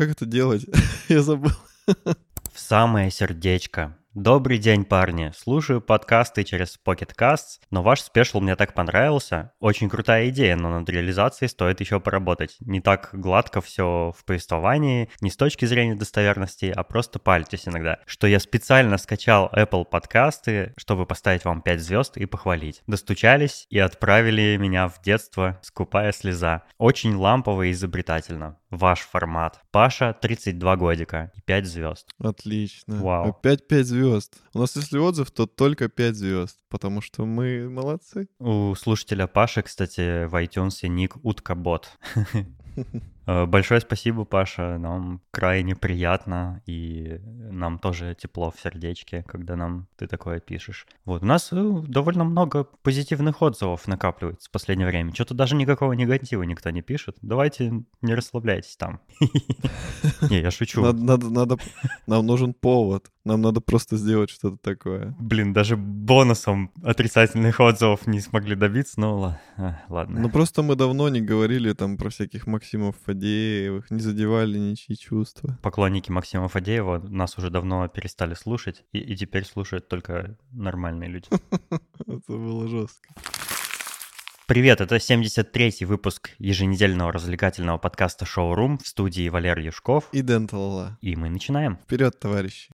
Как это делать? Я забыл. В самое сердечко. Добрый день, парни. Слушаю подкасты через Pocket Casts, но ваш спешл мне так понравился. Очень крутая идея, но над реализацией стоит еще поработать. Не так гладко все в повествовании, не с точки зрения достоверности, а просто пальтесь иногда. Что я специально скачал Apple подкасты, чтобы поставить вам 5 звезд и похвалить. Достучались и отправили меня в детство, скупая слеза. Очень лампово и изобретательно. Ваш формат. Паша, 32 годика и 5 звезд. Отлично. Вау. Опять 5 звезд. У нас если отзыв, то только 5 звезд, потому что мы молодцы. У слушателя Паши, кстати, в iTunes ник Уткабот. Э, Большое спасибо, Паша. Нам крайне приятно, и нам тоже тепло в сердечке, когда нам ты такое пишешь. Вот, у нас э, довольно много позитивных отзывов накапливается в последнее время. Что-то даже никакого негатива никто не пишет. Давайте не расслабляйтесь там. Не, я шучу. Надо, нам нужен повод. Нам надо просто сделать что-то такое. Блин, даже бонусом отрицательных отзывов не смогли добиться, ла- а, ладно. Ну просто мы давно не говорили там про всяких Максимов Фадеевых, не задевали ничьи чувства. Поклонники Максима Фадеева нас уже давно перестали слушать, и, и теперь слушают только нормальные люди. Это было жестко. Привет, это 73-й выпуск еженедельного развлекательного подкаста «Шоурум» в студии Валерий Юшков. И Денталала. И мы начинаем. Вперед, товарищи.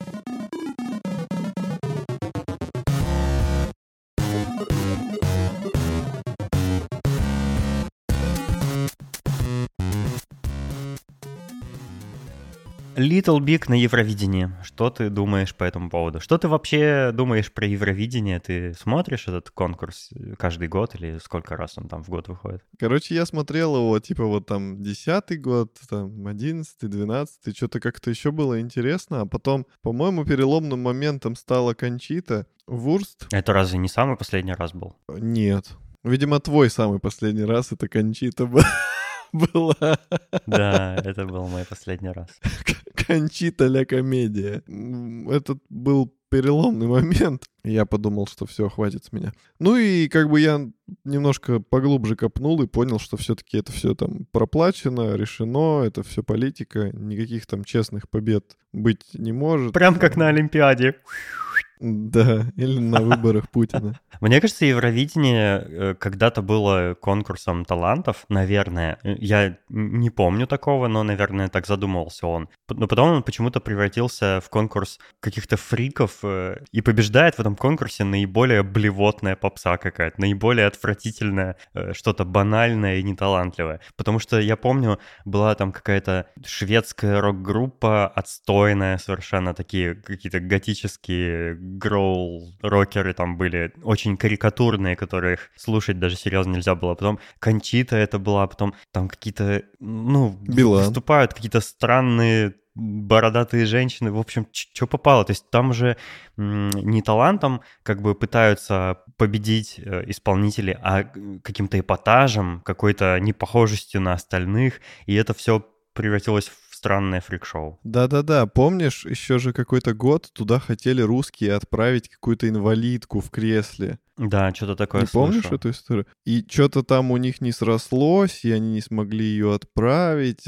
Little Big на Евровидении. Что ты думаешь по этому поводу? Что ты вообще думаешь про Евровидение? Ты смотришь этот конкурс каждый год или сколько раз он там в год выходит? Короче, я смотрел его, типа, вот там десятый год, там одиннадцатый, двенадцатый, что-то как-то еще было интересно, а потом, по-моему, переломным моментом стала Кончита. Вурст? Это разве не самый последний раз был? Нет. Видимо, твой самый последний раз это Кончита ба- была. Да, это был мой последний раз. Кончита ля комедия. Этот был переломный момент. Я подумал, что все, хватит с меня. Ну и как бы я немножко поглубже копнул и понял, что все-таки это все там проплачено, решено, это все политика, никаких там честных побед быть не может. Прям как на Олимпиаде. Да, или на выборах Путина. Мне кажется, Евровидение э, когда-то было конкурсом талантов, наверное. Я не помню такого, но, наверное, так задумывался он. Но потом он почему-то превратился в конкурс каких-то фриков э, и побеждает в этом конкурсе наиболее блевотная попса какая-то, наиболее отвратительная, э, что-то банальное и неталантливое. Потому что я помню, была там какая-то шведская рок-группа, отстойная совершенно, такие какие-то готические гроул-рокеры там были, очень карикатурные, которых слушать даже серьезно нельзя было. Потом Кончита это была, потом там какие-то, ну, Билан. выступают какие-то странные бородатые женщины, в общем, что попало. То есть там же не талантом как бы пытаются победить э, исполнители, а каким-то эпатажем, какой-то непохожестью на остальных, и это все превратилось в странное фрик-шоу. Да-да-да, помнишь, еще же какой-то год туда хотели русские отправить какую-то инвалидку в кресле. Да, что-то такое Не помнишь слышал. эту историю? И что-то там у них не срослось, и они не смогли ее отправить.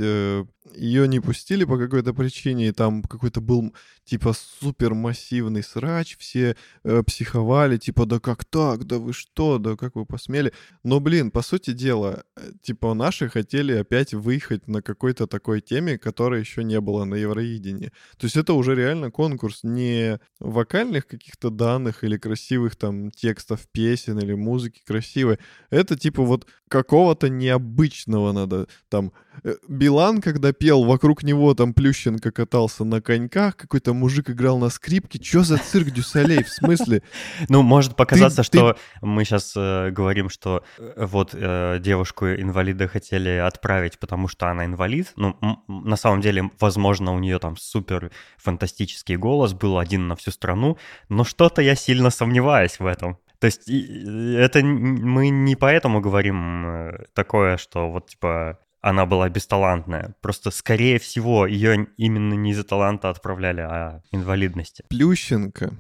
Ее не пустили по какой-то причине, и там какой-то был типа супермассивный срач, все э, психовали, типа, да как так, да вы что, да как вы посмели. Но, блин, по сути дела, э, типа наши хотели опять выехать на какой-то такой теме, которой еще не было на Евровидении. То есть это уже реально конкурс не вокальных каких-то данных или красивых там текстов песен или музыки красивой. Это типа вот какого-то необычного надо. Там э, Билан, когда пел, вокруг него там Плющенко катался на коньках, какой-то мужик играл на скрипке. Чё за цирк Дюсалей? В смысле? Ну, может показаться, что мы сейчас говорим, что э, вот э, девушку-инвалида хотели отправить, потому что она инвалид. Ну, на самом деле, возможно, у нее там супер фантастический голос был один на всю страну, но что-то я сильно сомневаюсь в этом. То есть это мы не поэтому говорим э, такое, что вот типа она была бесталантная. Просто, скорее всего, ее именно не из-за таланта отправляли, а инвалидности. Плющенко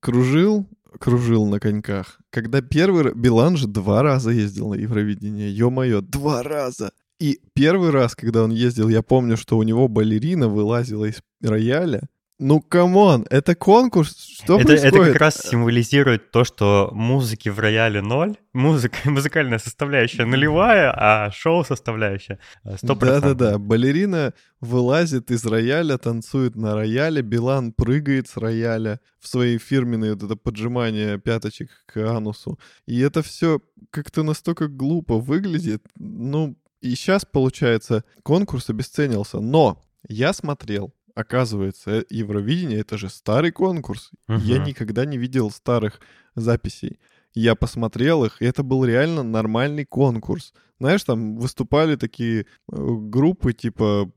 кружил, кружил на коньках. Когда первый... Билан же два раза ездил на Евровидение. Ё-моё, два раза! И первый раз, когда он ездил, я помню, что у него балерина вылазила из рояля, ну, come on, это конкурс, что это, происходит? Это как раз символизирует то, что музыки в рояле ноль, музыка, музыкальная составляющая нулевая, а шоу составляющая 100%. Да-да-да, балерина вылазит из рояля, танцует на рояле, Билан прыгает с рояля в свои фирменные вот это поджимание пяточек к анусу. И это все как-то настолько глупо выглядит. Ну, и сейчас, получается, конкурс обесценился. Но я смотрел оказывается, э, Евровидение это же старый конкурс. Угу. Я никогда не видел старых записей. Я посмотрел их, и это был реально нормальный конкурс. Знаешь, там выступали такие э, группы, типа,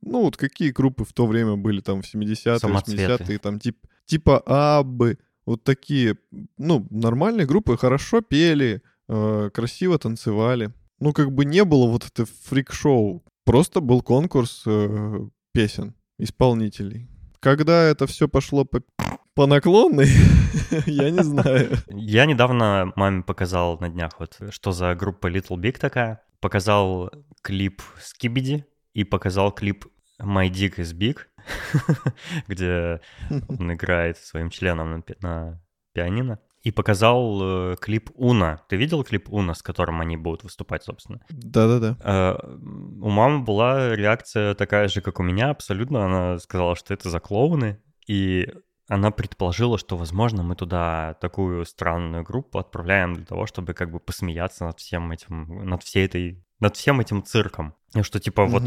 ну вот какие группы в то время были там в 70-е, 80-е, там тип, типа Аббы, вот такие, ну, нормальные группы, хорошо пели, э, красиво танцевали. Ну, как бы не было вот это фрик-шоу, просто был конкурс э, песен исполнителей. Когда это все пошло по, по наклонной, я не знаю. Я недавно маме показал на днях вот, что за группа Little Big такая. Показал клип Skibidi и показал клип My Dick is Big, где он играет своим членом на, на пианино и показал э, клип Уна. Ты видел клип Уна, с которым они будут выступать, собственно? Да-да-да. Э, у мамы была реакция такая же, как у меня, абсолютно. Она сказала, что это за клоуны, и она предположила, что, возможно, мы туда такую странную группу отправляем для того, чтобы как бы посмеяться над всем этим, над всей этой, над всем этим цирком. И что, типа, mm-hmm. вот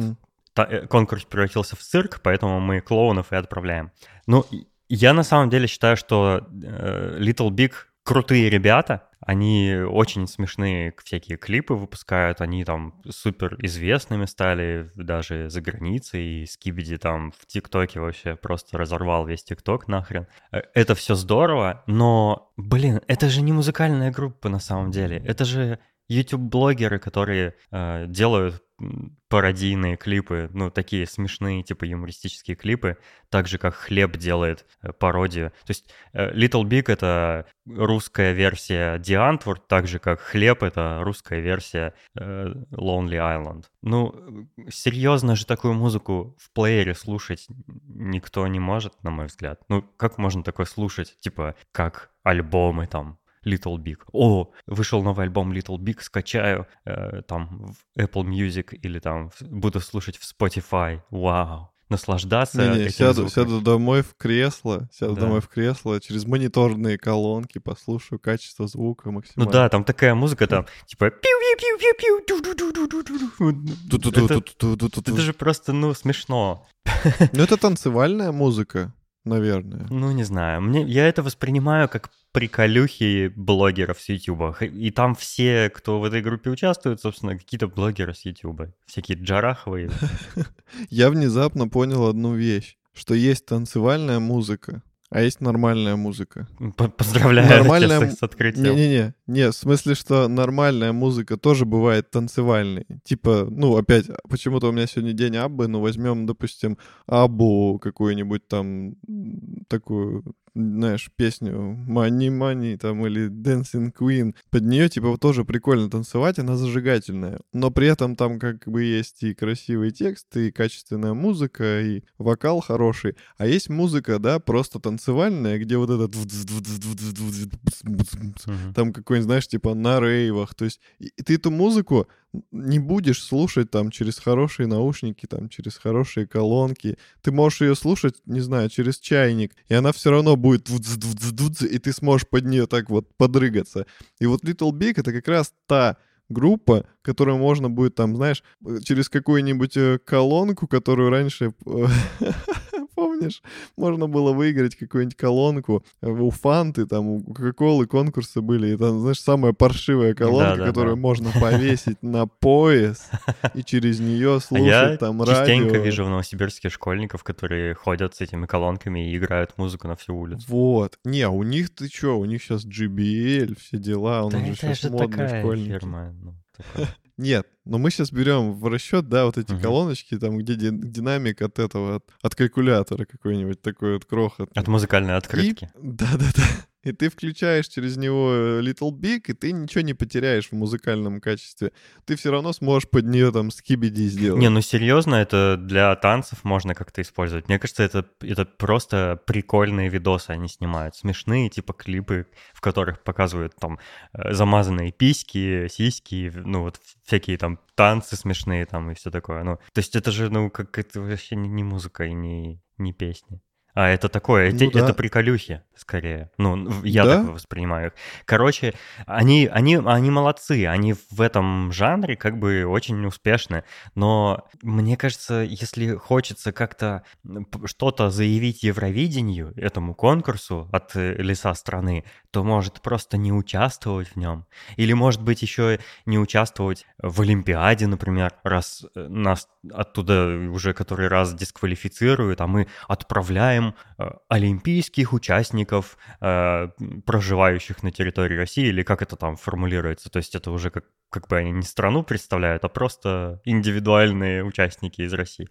та, э, конкурс превратился в цирк, поэтому мы клоунов и отправляем. Ну, я на самом деле считаю, что э, Little Big крутые ребята, они очень смешные всякие клипы выпускают, они там супер известными стали даже за границей, и Скибиди там в ТикТоке вообще просто разорвал весь ТикТок нахрен. Э, это все здорово, но, блин, это же не музыкальная группа на самом деле, это же YouTube-блогеры, которые э, делают пародийные клипы, ну, такие смешные, типа юмористические клипы, так же, как Хлеб делает э, пародию. То есть э, Little Big — это русская версия Antwoord, так же, как Хлеб — это русская версия э, Lonely Island. Ну, серьезно же такую музыку в плеере слушать никто не может, на мой взгляд. Ну, как можно такое слушать, типа, как альбомы там Little Big. О, вышел новый альбом Little Big, скачаю э, там в Apple Music или там буду слушать в Spotify. Вау наслаждаться не, не, этим сяду, звуком. сяду домой в кресло, сяду да. домой в кресло, через мониторные колонки послушаю качество звука максимально. Ну да, там такая музыка, там типа Это же просто, ну, смешно. Ну это танцевальная музыка наверное. Ну, не знаю. Мне, я это воспринимаю как приколюхи блогеров с Ютуба. И там все, кто в этой группе участвует, собственно, какие-то блогеры с Ютуба. Всякие джараховые. Я внезапно понял одну вещь, что есть танцевальная музыка, а есть нормальная музыка. Поздравляю нормальная... с открытием. Не-не-не, не, в смысле, что нормальная музыка тоже бывает танцевальной. Типа, ну, опять, почему-то у меня сегодня день Аббы, ну, возьмем, допустим, Абу какую-нибудь там такую знаешь, песню Money Money там или Dancing Queen. Под нее типа тоже прикольно танцевать, она зажигательная. Но при этом там как бы есть и красивый текст, и качественная музыка, и вокал хороший. А есть музыка, да, просто танцевальная, где вот этот там какой-нибудь, знаешь, типа на рейвах. То есть и ты эту музыку не будешь слушать там через хорошие наушники, там через хорошие колонки. Ты можешь ее слушать, не знаю, через чайник, и она все равно будет и ты сможешь под нее так вот подрыгаться. И вот Little Big это как раз та группа, которую можно будет там, знаешь, через какую-нибудь э, колонку, которую раньше помнишь, можно было выиграть какую-нибудь колонку э, у Фанты, там у Кока-Колы конкурсы были, и там, знаешь, самая паршивая колонка, да, да, которую да. можно повесить на пояс и через нее слушать а там радио. Я частенько вижу в Новосибирске школьников, которые ходят с этими колонками и играют музыку на всю улицу. Вот. Не, у них ты чё, у них сейчас JBL, все дела, он да уже сейчас модный школьник. Нет, но мы сейчас берем в расчет, да, вот эти угу. колоночки, там, где динамик от этого, от, от калькулятора какой-нибудь такой вот крохотный. От музыкальной открытки. Да-да-да. И ты включаешь через него э, Little Big, и ты ничего не потеряешь в музыкальном качестве. Ты все равно сможешь под нее там скибиди сделать. Не, ну серьезно, это для танцев можно как-то использовать. Мне кажется, это, это просто прикольные видосы они снимают. Смешные, типа клипы, в которых показывают там э, замазанные письки, сиськи, ну вот всякие там танцы смешные там и все такое. Ну, то есть это же, ну, как это вообще не, не музыка и не, не песни. А это такое, ну, эти, да. это приколюхи, скорее. Ну, я да? так воспринимаю. Короче, они, они, они молодцы, они в этом жанре как бы очень успешны. Но мне кажется, если хочется как-то что-то заявить Евровидению, этому конкурсу от э, лица страны, то может просто не участвовать в нем. Или может быть еще не участвовать в Олимпиаде, например, раз э, нас оттуда уже который раз дисквалифицируют, а мы отправляем Э, олимпийских участников, э, проживающих на территории России, или как это там формулируется. То есть это уже как, как бы они не страну представляют, а просто индивидуальные участники из России.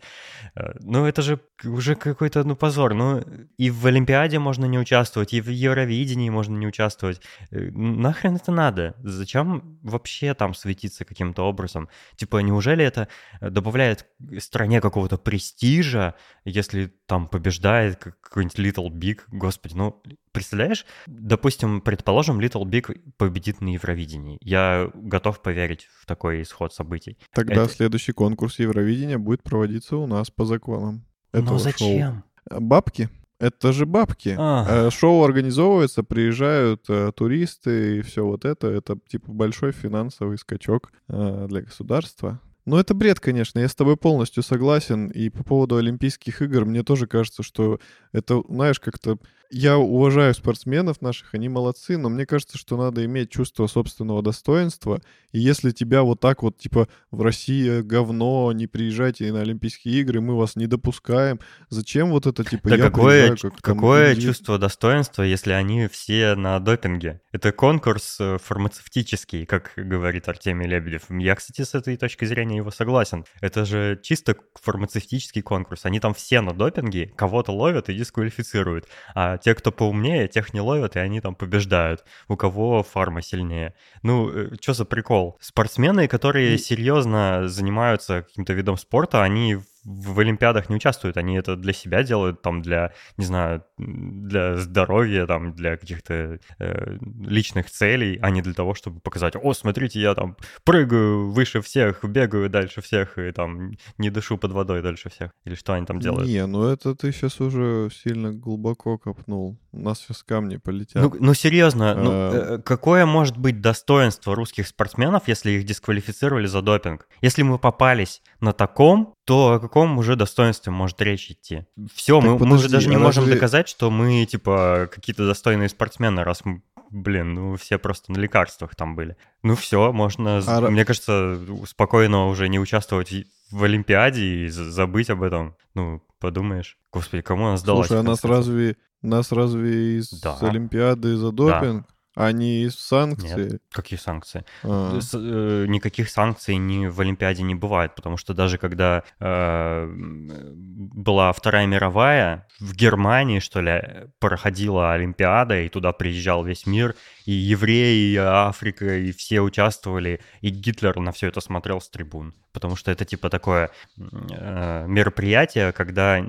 Э, ну, это же уже какой-то, ну, позор. Ну, и в Олимпиаде можно не участвовать, и в Евровидении можно не участвовать. Нахрен это надо? Зачем вообще там светиться каким-то образом? Типа, неужели это добавляет стране какого-то престижа, если там побеждает какой-нибудь Little Big, господи, ну, представляешь? Допустим, предположим, Little Big победит на Евровидении. Я готов поверить в такой исход событий. Тогда Это... следующий конкурс Евровидения будет проводиться у нас по законам. Но зачем? Шоу. Бабки. Это же бабки. А. Шоу организовывается, приезжают э, туристы и все вот это. Это типа большой финансовый скачок э, для государства. Ну, это бред, конечно, я с тобой полностью согласен. И по поводу Олимпийских игр, мне тоже кажется, что это, знаешь, как-то я уважаю спортсменов наших, они молодцы, но мне кажется, что надо иметь чувство собственного достоинства. И если тебя вот так вот, типа, в России говно, не приезжайте на Олимпийские игры, мы вас не допускаем, зачем вот это, типа, да я какое, как какое там, чувство достоинства, если они все на допинге? Это конкурс э, фармацевтический, как говорит Артемий Лебедев. Я, кстати, с этой точки зрения его согласен. Это же чисто фармацевтический конкурс. Они там все на допинге, кого-то ловят и дисквалифицируют. А те, кто поумнее, тех не ловят, и они там побеждают. У кого фарма сильнее. Ну, э, что за прикол? Спортсмены, которые серьезно занимаются каким-то видом спорта, они в Олимпиадах не участвуют, они это для себя делают, там, для, не знаю, для здоровья, там, для каких-то э, личных целей, а не для того, чтобы показать, о, смотрите, я там прыгаю выше всех, бегаю дальше всех, и там не дышу под водой дальше всех. Или что они там делают? Не, ну это ты сейчас уже сильно глубоко копнул. У нас сейчас камни полетят. Ну, ну серьезно, ну, а... ну, какое может быть достоинство русских спортсменов, если их дисквалифицировали за допинг? Если мы попались на таком, то о каком уже достоинстве может речь идти? Все, мы, подожди, мы уже даже не можем разве... доказать, что мы, типа, какие-то достойные спортсмены, раз мы, блин, ну все просто на лекарствах там были. Ну все, можно, а... мне кажется, спокойно уже не участвовать в Олимпиаде и забыть об этом. Ну, подумаешь. Господи, кому она сдалась? Слушай, а нас разве, нас разве из да. Олимпиады за допинг? Да. А не санкции? Нет. Какие санкции? А. С, э, никаких санкций ни в Олимпиаде не бывает, потому что даже когда э, была Вторая мировая, в Германии, что ли, проходила Олимпиада, и туда приезжал весь мир, и евреи, и Африка, и все участвовали, и Гитлер на все это смотрел с трибун. Потому что это типа такое э, мероприятие, когда,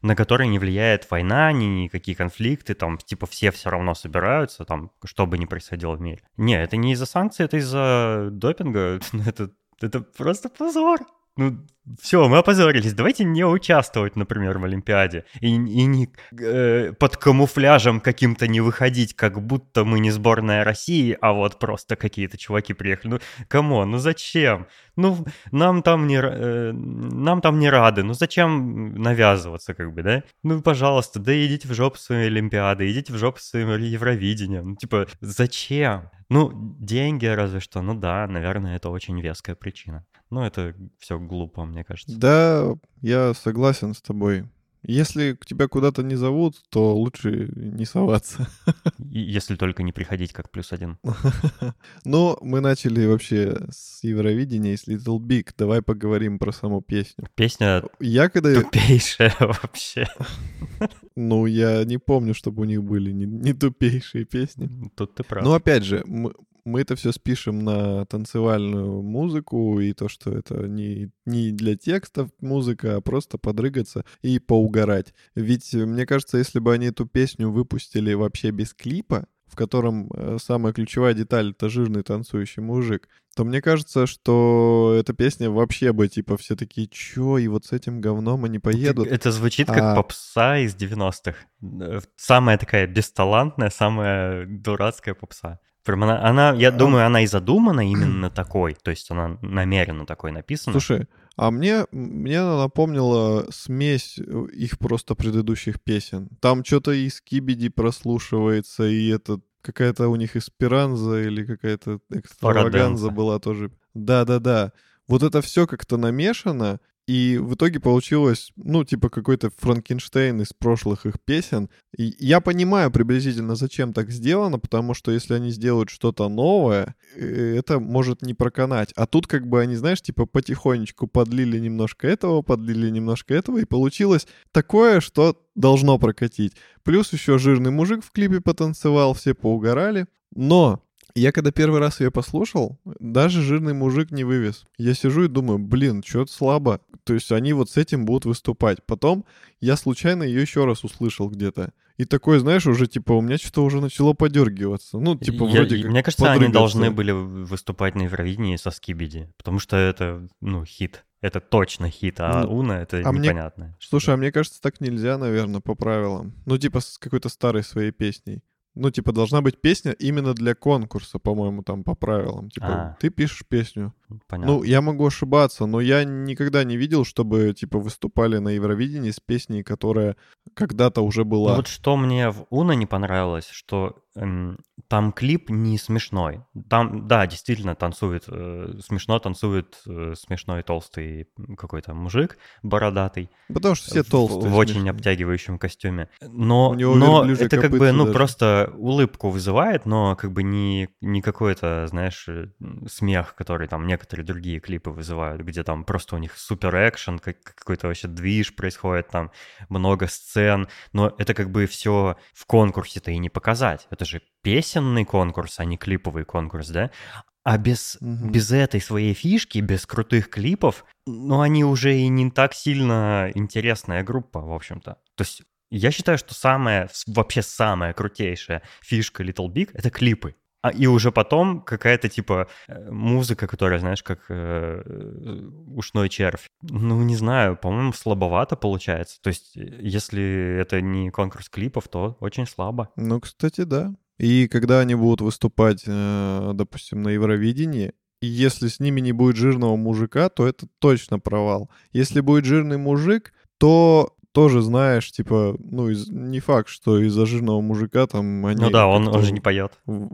на которое не влияет война, ни никакие конфликты, там типа все все равно собираются, там что бы ни происходило в мире. Не, это не из-за санкций, это из-за допинга. это, это просто позор ну, все, мы опозорились, давайте не участвовать, например, в Олимпиаде. И, и не э, под камуфляжем каким-то не выходить, как будто мы не сборная России, а вот просто какие-то чуваки приехали. Ну, кому? Ну зачем? Ну, нам там не, э, нам там не рады, ну зачем навязываться, как бы, да? Ну, пожалуйста, да идите в жопу своей Олимпиады, идите в жопу своим Евровидением. Ну, типа, зачем? Ну, деньги разве что, ну да, наверное, это очень веская причина. Ну, это все глупо, мне кажется. Да, я согласен с тобой. Если тебя куда-то не зовут, то лучше не соваться. Если только не приходить как плюс один. Но мы начали вообще с Евровидения и с Little Big. Давай поговорим про саму песню. Песня Я когда... тупейшая вообще. Ну, я не помню, чтобы у них были не, не тупейшие песни. Тут ты прав. Ну, опять же, мы, мы это все спишем на танцевальную музыку, и то, что это не, не для текстов музыка, а просто подрыгаться и поугарать. Ведь, мне кажется, если бы они эту песню выпустили вообще без клипа, в котором э, самая ключевая деталь — это жирный танцующий мужик, то мне кажется, что эта песня вообще бы, типа, все такие, чё, и вот с этим говном они поедут. Это звучит как А- попса из 90-х. Э, Самая такая бесталантная, самая дурацкая попса. Прям она, она, я А- думаю, она и задумана именно такой, то есть она намеренно такой написана. Слушай, а мне, мне она напомнила смесь э, их просто предыдущих песен. Там что-то из Кибиди прослушивается, и это какая-то у них эсперанза или какая-то экстраваганза Параденса. была тоже. Да-да-да. Вот это все как-то намешано, и в итоге получилось, ну, типа какой-то Франкенштейн из прошлых их песен. И я понимаю приблизительно, зачем так сделано, потому что если они сделают что-то новое, э, это может не проканать. А тут как бы они, знаешь, типа потихонечку подлили немножко этого, подлили немножко этого, и получилось такое, что должно прокатить. Плюс еще жирный мужик в клипе потанцевал, все поугорали. Но я когда первый раз ее послушал, даже жирный мужик не вывез. Я сижу и думаю, блин, что-то слабо. То есть они вот с этим будут выступать. Потом я случайно ее еще раз услышал где-то. И такой, знаешь, уже типа у меня что-то уже начало подергиваться. Ну, типа Я- вроде как Мне кажется, они должны были выступать на Евровидении со Скибиди, потому что это, ну, хит. Это точно хит, а Ну, Уна — это а мне- непонятно. что Слушай, а мне кажется, так нельзя, наверное, по правилам. Ну, типа с какой-то старой своей песней. Ну, типа, должна быть песня именно для конкурса, по-моему, там по правилам. Типа, А. ты пишешь песню. Понятно. Ну, я могу ошибаться, но я никогда не видел, чтобы, типа, выступали на Евровидении с песней, которая когда-то уже Ну была. вот что мне в Уна не понравилось, что эм, там клип не смешной. Там, да, действительно танцует, э, смешно танцует э, смешной толстый какой-то мужик бородатый. Потому что все в- толстые. В, очень смешные. обтягивающем костюме. Но, но это как бы, ну, даже. просто улыбку вызывает, но как бы не, не какой-то, знаешь, э, смех, который там некоторые другие клипы вызывают, где там просто у них супер экшен, как, какой-то вообще движ происходит, там много сцен, но это как бы все в конкурсе-то и не показать. Это же песенный конкурс, а не клиповый конкурс, да? А без, Мгм. без этой своей фишки, без крутых клипов, ну, они уже и не так сильно интересная группа, в общем-то. То есть я считаю, что самая, вообще самая крутейшая фишка Little Big — это клипы. А, и уже потом какая-то типа э, музыка, которая, знаешь, как э, э, ушной червь. Ну, не знаю, по-моему, слабовато получается. То есть, э, если это не конкурс клипов, то очень слабо. Ну, кстати, да. И когда они будут выступать, э, допустим, на Евровидении, и если с ними не будет жирного мужика, то это точно провал. Если будет жирный мужик, то тоже знаешь, типа, ну, из- не факт, что из-за жирного мужика там они... ну да, он, он же не поет. в-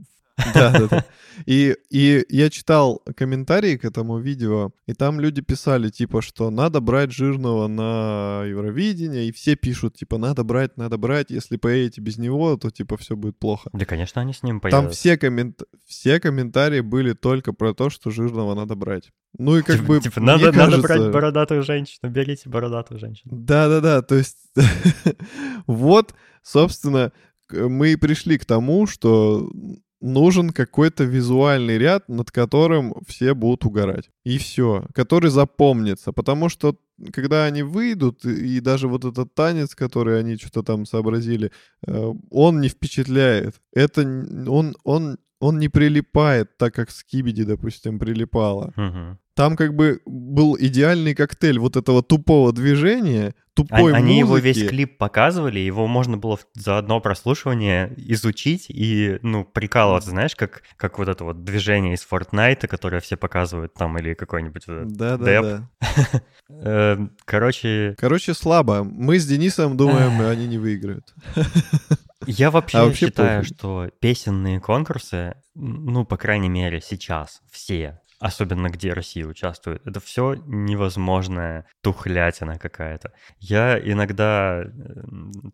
Да, да, да. И, и я читал комментарии к этому видео, и там люди писали, типа, что надо брать жирного на Евровидение, и все пишут, типа, надо брать, надо брать, если поедете без него, то, типа, все будет плохо. Да, конечно, они с ним поедут. Там все, коммент... все комментарии были только про то, что жирного надо брать. Ну и как Типа- бы, Типа, надо, надо кажется- брать бородатую женщину, берите бородатую женщину. Да-да-да, то есть вот, собственно, мы и пришли к тому, что нужен какой-то визуальный ряд, над которым все будут угорать. И все, который запомнится, потому что когда они выйдут, и даже вот этот танец, который они что-то там сообразили, э, он не впечатляет. Это он, он, он не прилипает так, как Скибиди, допустим, прилипало. Мгм. Там как бы был идеальный коктейль вот этого тупого движения, тупой Они его музыки. весь клип показывали, его можно было за одно прослушивание изучить и, ну, прикалываться, знаешь, как, как вот это вот движение из Fortnite, которое все показывают там, или какой-нибудь... Да-да-да. Э, Короче, Короче, слабо. Мы с Денисом думаем, они не выиграют. я вообще, А вообще считаю, похуй. что песенные конкурсы, ну, по крайней мере, сейчас все, особенно где Россия участвует. Это все невозможная тухлятина какая-то. Я иногда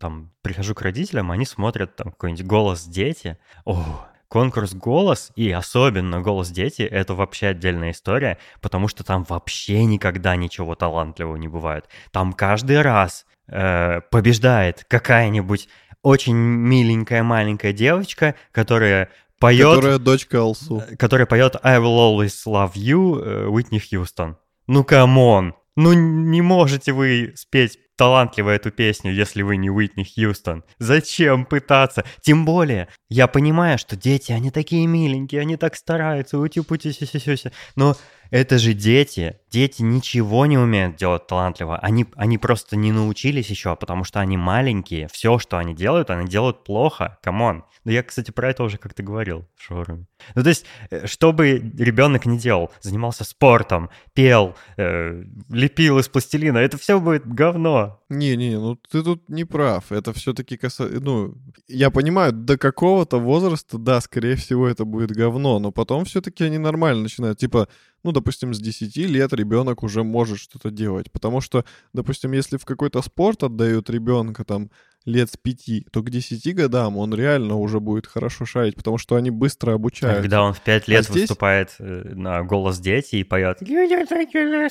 там прихожу к родителям, они смотрят там какой-нибудь «Голос дети». О, конкурс «Голос» и особенно «Голос дети» — это вообще отдельная история, потому что там вообще никогда ничего талантливого не бывает. Там каждый раз э, побеждает какая-нибудь очень миленькая маленькая девочка, которая поет... Которая дочка Алсу. Э, которая поет «I will always love you» э, Уитни Хьюстон. Ну, come on! Ну, не можете вы спеть талантливо эту песню, если вы не Уитни Хьюстон. Зачем пытаться? Тем более, я понимаю, что дети, они такие миленькие, они так стараются, ути-пути, сюся но это же дети. Дети ничего не умеют делать талантливо. Они, они просто не научились еще, потому что они маленькие. Все, что они делают, они делают плохо. Come on. Да я, кстати, про это уже как-то говорил в шоуруме. Ну, то есть, э, что бы ребенок не делал, занимался спортом, пел, э, лепил из пластилина, это все будет говно. Не-не, ну ты тут не прав. Это все-таки касается... Ну, я понимаю, до какого-то возраста, да, скорее всего, это будет говно, но потом все-таки они нормально начинают. Типа, ну, допустим, с 10 лет ребенок уже может что-то делать. Потому что, допустим, если в какой-то спорт отдают ребенка там лет с пяти, то к десяти годам он реально уже будет хорошо шарить, потому что они быстро обучаются. Когда он в пять лет а здесь... выступает э, на голос дети и поет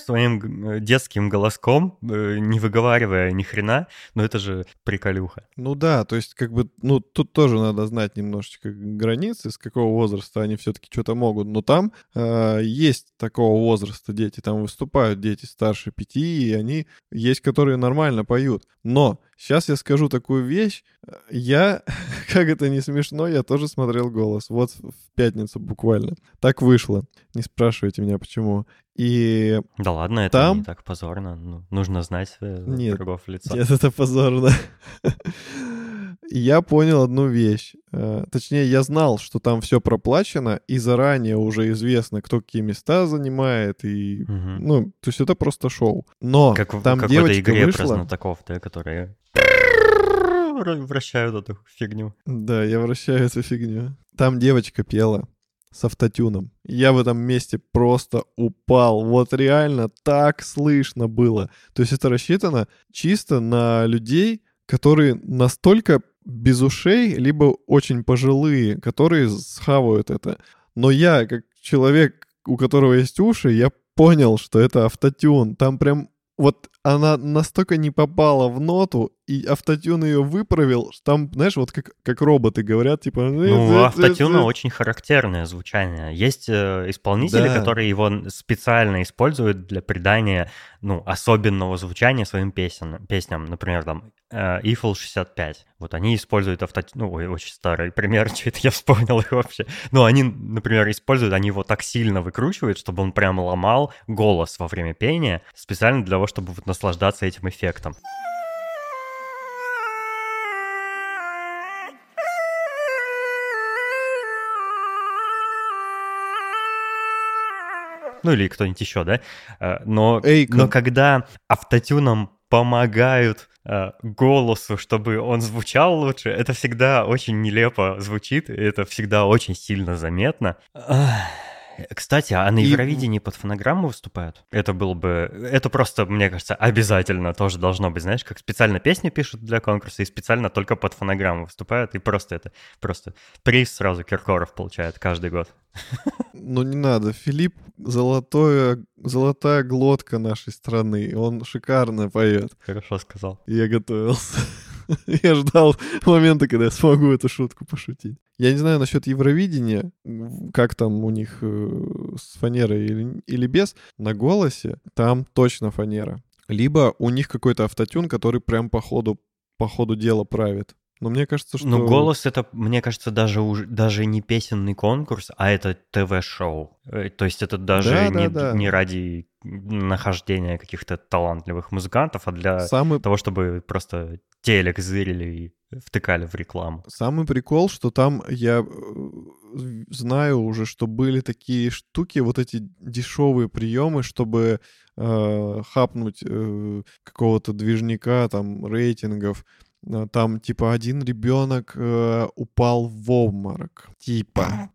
своим э, детским голоском, э, не выговаривая ни хрена, но это же приколюха. Ну да, то есть как бы, ну тут тоже надо знать немножечко границы, с какого возраста они все-таки что-то могут, но там э, есть такого возраста дети, там выступают дети старше пяти, и они есть, которые нормально поют, но Сейчас я скажу такую вещь. Я, как это не смешно, я тоже смотрел «Голос». Вот в пятницу буквально. Так вышло. Не спрашивайте меня, почему. И Да ладно, это там... не так позорно. Ну, нужно знать э, нет, врагов лица. Нет, это позорно. я понял одну вещь. Э, точнее, я знал, что там все проплачено, и заранее уже известно, кто какие места занимает, и, угу. ну, то есть это просто шоу. Но как, там как девочка в этой игре вышла... про знатоков, да, которые вращают эту фигню. Да, я вращаю эту фигню. Там девочка пела с автотюном. Я в этом месте просто упал. Вот реально так слышно было. То есть это рассчитано чисто на людей, которые настолько без ушей, либо очень пожилые, которые схавают это. Но я, как человек, у которого есть уши, я понял, что это автотюн. Там прям вот она настолько не попала в ноту, и автотюн ее выправил, что там, знаешь, вот как, как роботы говорят, типа... Ну, у автотюна очень характерное звучание. Есть э, исполнители, да. которые его специально используют для придания, ну, особенного звучания своим песен, песням. Например, там, э, Eiffel 65. Вот они используют автотюн... Ну, ой, очень старый пример, что это я вспомнил их вообще. Ну, они, например, используют, они его так сильно выкручивают, чтобы он прям ломал голос во время пения, специально для того, чтобы вот наслаждаться этим эффектом. ну или кто-нибудь еще, да? Э, но, но когда автотюном помогают э, голосу, чтобы он звучал лучше, это всегда очень нелепо звучит, это всегда очень сильно заметно. Кстати, а на и... Евровидении под фонограмму выступают? Это было бы... Это просто, мне кажется, обязательно тоже должно быть, знаешь, как специально песни пишут для конкурса и специально только под фонограмму выступают, и просто это... Просто приз сразу Киркоров получает каждый год. Ну не надо. Филипп золотое, золотая глотка нашей страны. Он шикарно поет. Хорошо сказал. Я готовился. Я ждал момента, когда я смогу эту шутку пошутить. Я не знаю насчет Евровидения, как там у них э, с фанерой или, или без. На голосе там точно фанера. Либо у них какой-то автотюн, который прям по ходу, по ходу дела правит. Но мне кажется, что... Ну, голос это, мне кажется, даже, уже, даже не песенный конкурс, а это ТВ-шоу. Э, то есть это даже да, не, да, да. не ради нахождения каких-то талантливых музыкантов, а для Самый... того, чтобы просто телек зырили и втыкали в рекламу. Самый прикол, что там я э, знаю уже, что были такие штуки, вот эти дешевые приемы, чтобы э, хапнуть э, какого-то движника, там, рейтингов. Там, типа, один ребенок э, упал в обморок. Типа.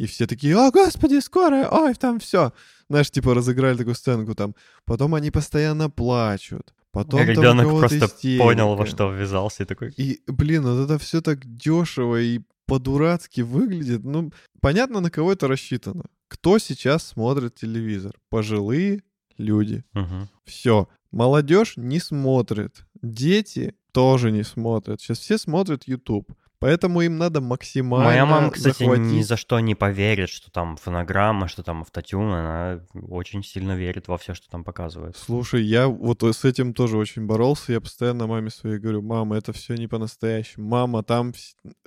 И все такие, о, господи, скорая, ой, там все. Знаешь, типа разыграли такую сценку там. Потом они постоянно плачут. Потом Ребенок просто истерика. понял, во что ввязался и такой... И, блин, вот это все так дешево и по-дурацки выглядит. Ну, понятно, на кого это рассчитано. Кто сейчас смотрит телевизор? Пожилые люди. Угу. Все. Молодежь не смотрит. Дети тоже не смотрят. Сейчас все смотрят YouTube. Поэтому им надо максимально Моя мама, кстати, захватить... ни за что не поверит, что там фонограмма, что там автотюн. Она очень сильно верит во все, что там показывают. Слушай, я вот с этим тоже очень боролся. Я постоянно маме своей говорю, мама, это все не по-настоящему. Мама, там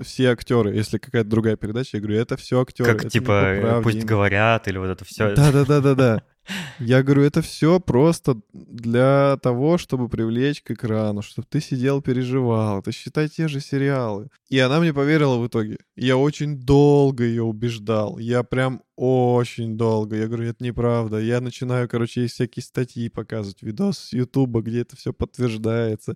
все актеры. Если какая-то другая передача, я говорю, это все актеры. Как типа пусть говорят или вот это все. Да-да-да-да-да. Я говорю, это все просто для того, чтобы привлечь к экрану, чтобы ты сидел, переживал. Это считай те же сериалы. И она мне поверила в итоге. Я очень долго ее убеждал. Я прям очень долго. Я говорю, это неправда. Я начинаю, короче, ей всякие статьи показывать, видос с Ютуба, где это все подтверждается.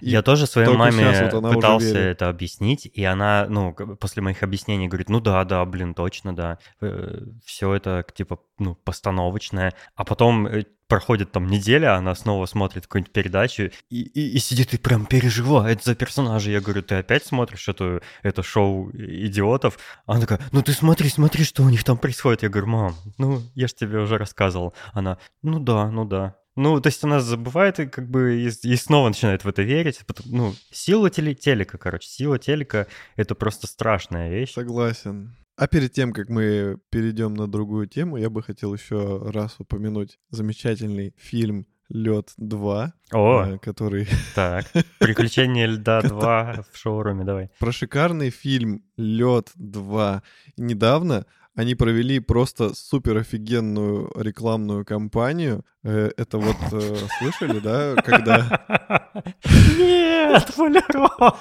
И я тоже своей маме вот пытался это объяснить, и она, ну, после моих объяснений говорит, ну да, да, блин, точно, да, э, все это, типа, ну, постановочное. А потом э, проходит там неделя, она снова смотрит какую-нибудь передачу и, и, и сидит и прям переживает за персонажа. Я говорю, ты опять смотришь эту, это шоу идиотов? Она такая, ну ты смотри, смотри, что у них там происходит. Я говорю, мам, ну я же тебе уже рассказывал. Она, ну да, ну да. Ну, то есть она забывает и как бы и, и снова начинает в это верить. Ну, сила теле телека, короче, сила телека — это просто страшная вещь. Согласен. А перед тем, как мы перейдем на другую тему, я бы хотел еще раз упомянуть замечательный фильм Лед 2, О, э, который... Так, Приключения льда 2 в шоуруме, давай. Про шикарный фильм Лед 2. Недавно они провели просто супер офигенную рекламную кампанию. Э, это вот э, слышали, да, когда... Нет, Валеро!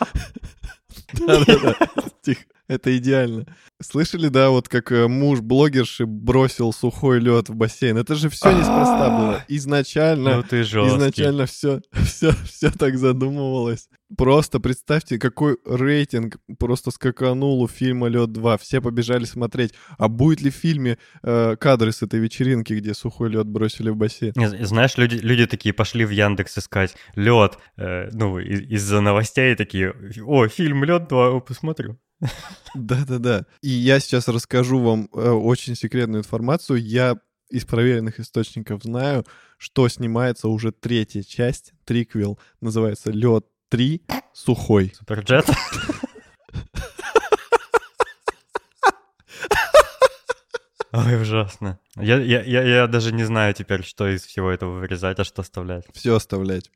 Да-да-да, тихо. Это идеально. Слышали, да, вот как э, муж блогерши бросил сухой лед в бассейн. Это же все неспроста было. Изначально, ну, ты изначально все, все, все так задумывалось. Просто представьте, какой рейтинг просто скаканул у фильма Лед 2. Все побежали смотреть. А будет ли в фильме э, кадры с этой вечеринки, где сухой лед бросили в бассейн? Знаешь, люди, люди такие пошли в Яндекс искать лед, э, ну, из- из-за новостей такие, о, фильм Лед 2, посмотрю. Да-да-да. И я сейчас расскажу вам э, очень секретную информацию. Я из проверенных источников знаю, что снимается уже третья часть, триквел, называется «Лед 3. Сухой». Суперджет? Ой, ужасно. Я, я, я, я даже не знаю теперь, что из всего этого вырезать, а что оставлять. Все оставлять.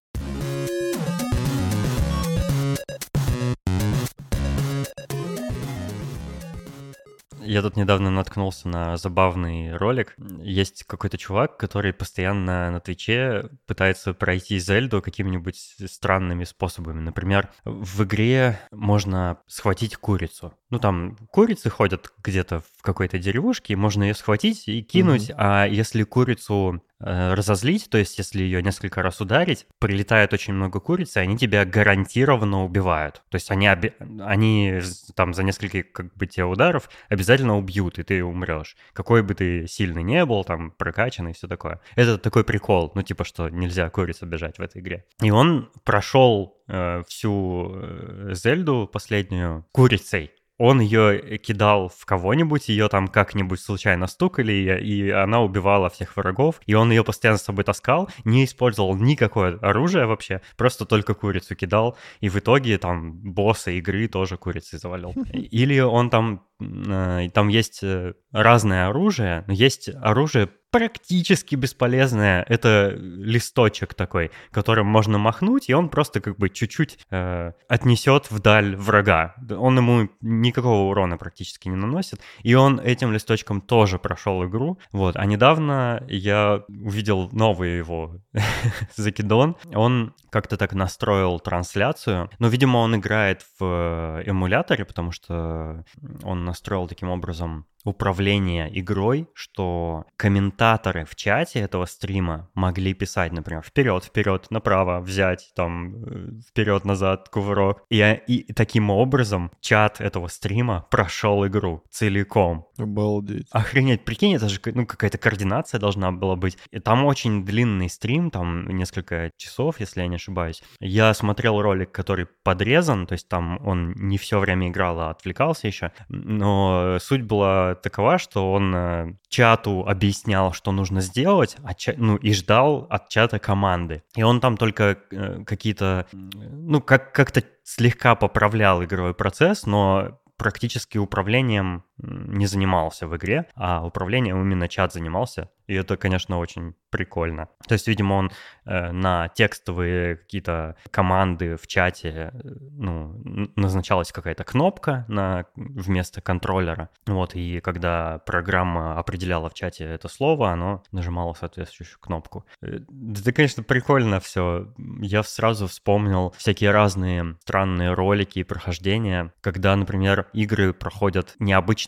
Я тут недавно наткнулся на забавный ролик. Есть какой-то чувак, который постоянно на Твиче пытается пройти Зельду какими-нибудь странными способами. Например, в игре можно схватить курицу. Ну, там курицы ходят где-то в какой-то деревушке, можно ее схватить и кинуть, mm-hmm. а если курицу разозлить, то есть если ее несколько раз ударить, прилетает очень много куриц, и они тебя гарантированно убивают. То есть они, оби- они там за несколько как бы те ударов обязательно убьют, и ты умрешь. Какой бы ты сильный не был, там прокачанный и все такое. Это такой прикол, ну типа, что нельзя куриц обижать в этой игре. И он прошел э, всю э, Зельду последнюю курицей он ее кидал в кого-нибудь, ее там как-нибудь случайно стукали, и она убивала всех врагов, и он ее постоянно с собой таскал, не использовал никакое оружие вообще, просто только курицу кидал, и в итоге там босса игры тоже курицей завалил. Или он там, э, там есть э, разное оружие, но есть оружие практически бесполезное. Это листочек такой, которым можно махнуть, и он просто как бы чуть-чуть э, отнесет вдаль врага. Он ему никакого урона практически не наносит. И он этим листочком тоже прошел игру. Вот. А недавно я увидел новый его закидон. Он как-то так настроил трансляцию. Но, видимо, он играет в эмуляторе, потому что он настроил таким образом управления игрой, что комментаторы в чате этого стрима могли писать, например, вперед, вперед, направо, взять, там, э, вперед, назад, кувырок. И, и таким образом чат этого стрима прошел игру целиком. Обалдеть. Охренеть, прикинь, это же ну, какая-то координация должна была быть. И там очень длинный стрим, там несколько часов, если я не ошибаюсь. Я смотрел ролик, который подрезан, то есть там он не все время играл, а отвлекался еще. Но суть была такова, что он э, чату объяснял, что нужно сделать, а ча- ну и ждал от чата команды. И он там только э, какие-то, ну как как-то слегка поправлял игровой процесс, но практически управлением не занимался в игре, а управлением именно чат занимался. И это, конечно, очень прикольно. То есть, видимо, он э, на текстовые какие-то команды в чате, э, ну, назначалась какая-то кнопка на, вместо контроллера. Вот, и когда программа определяла в чате это слово, оно нажимало соответствующую кнопку. Э, это, конечно, прикольно все. Я сразу вспомнил всякие разные странные ролики и прохождения, когда, например, игры проходят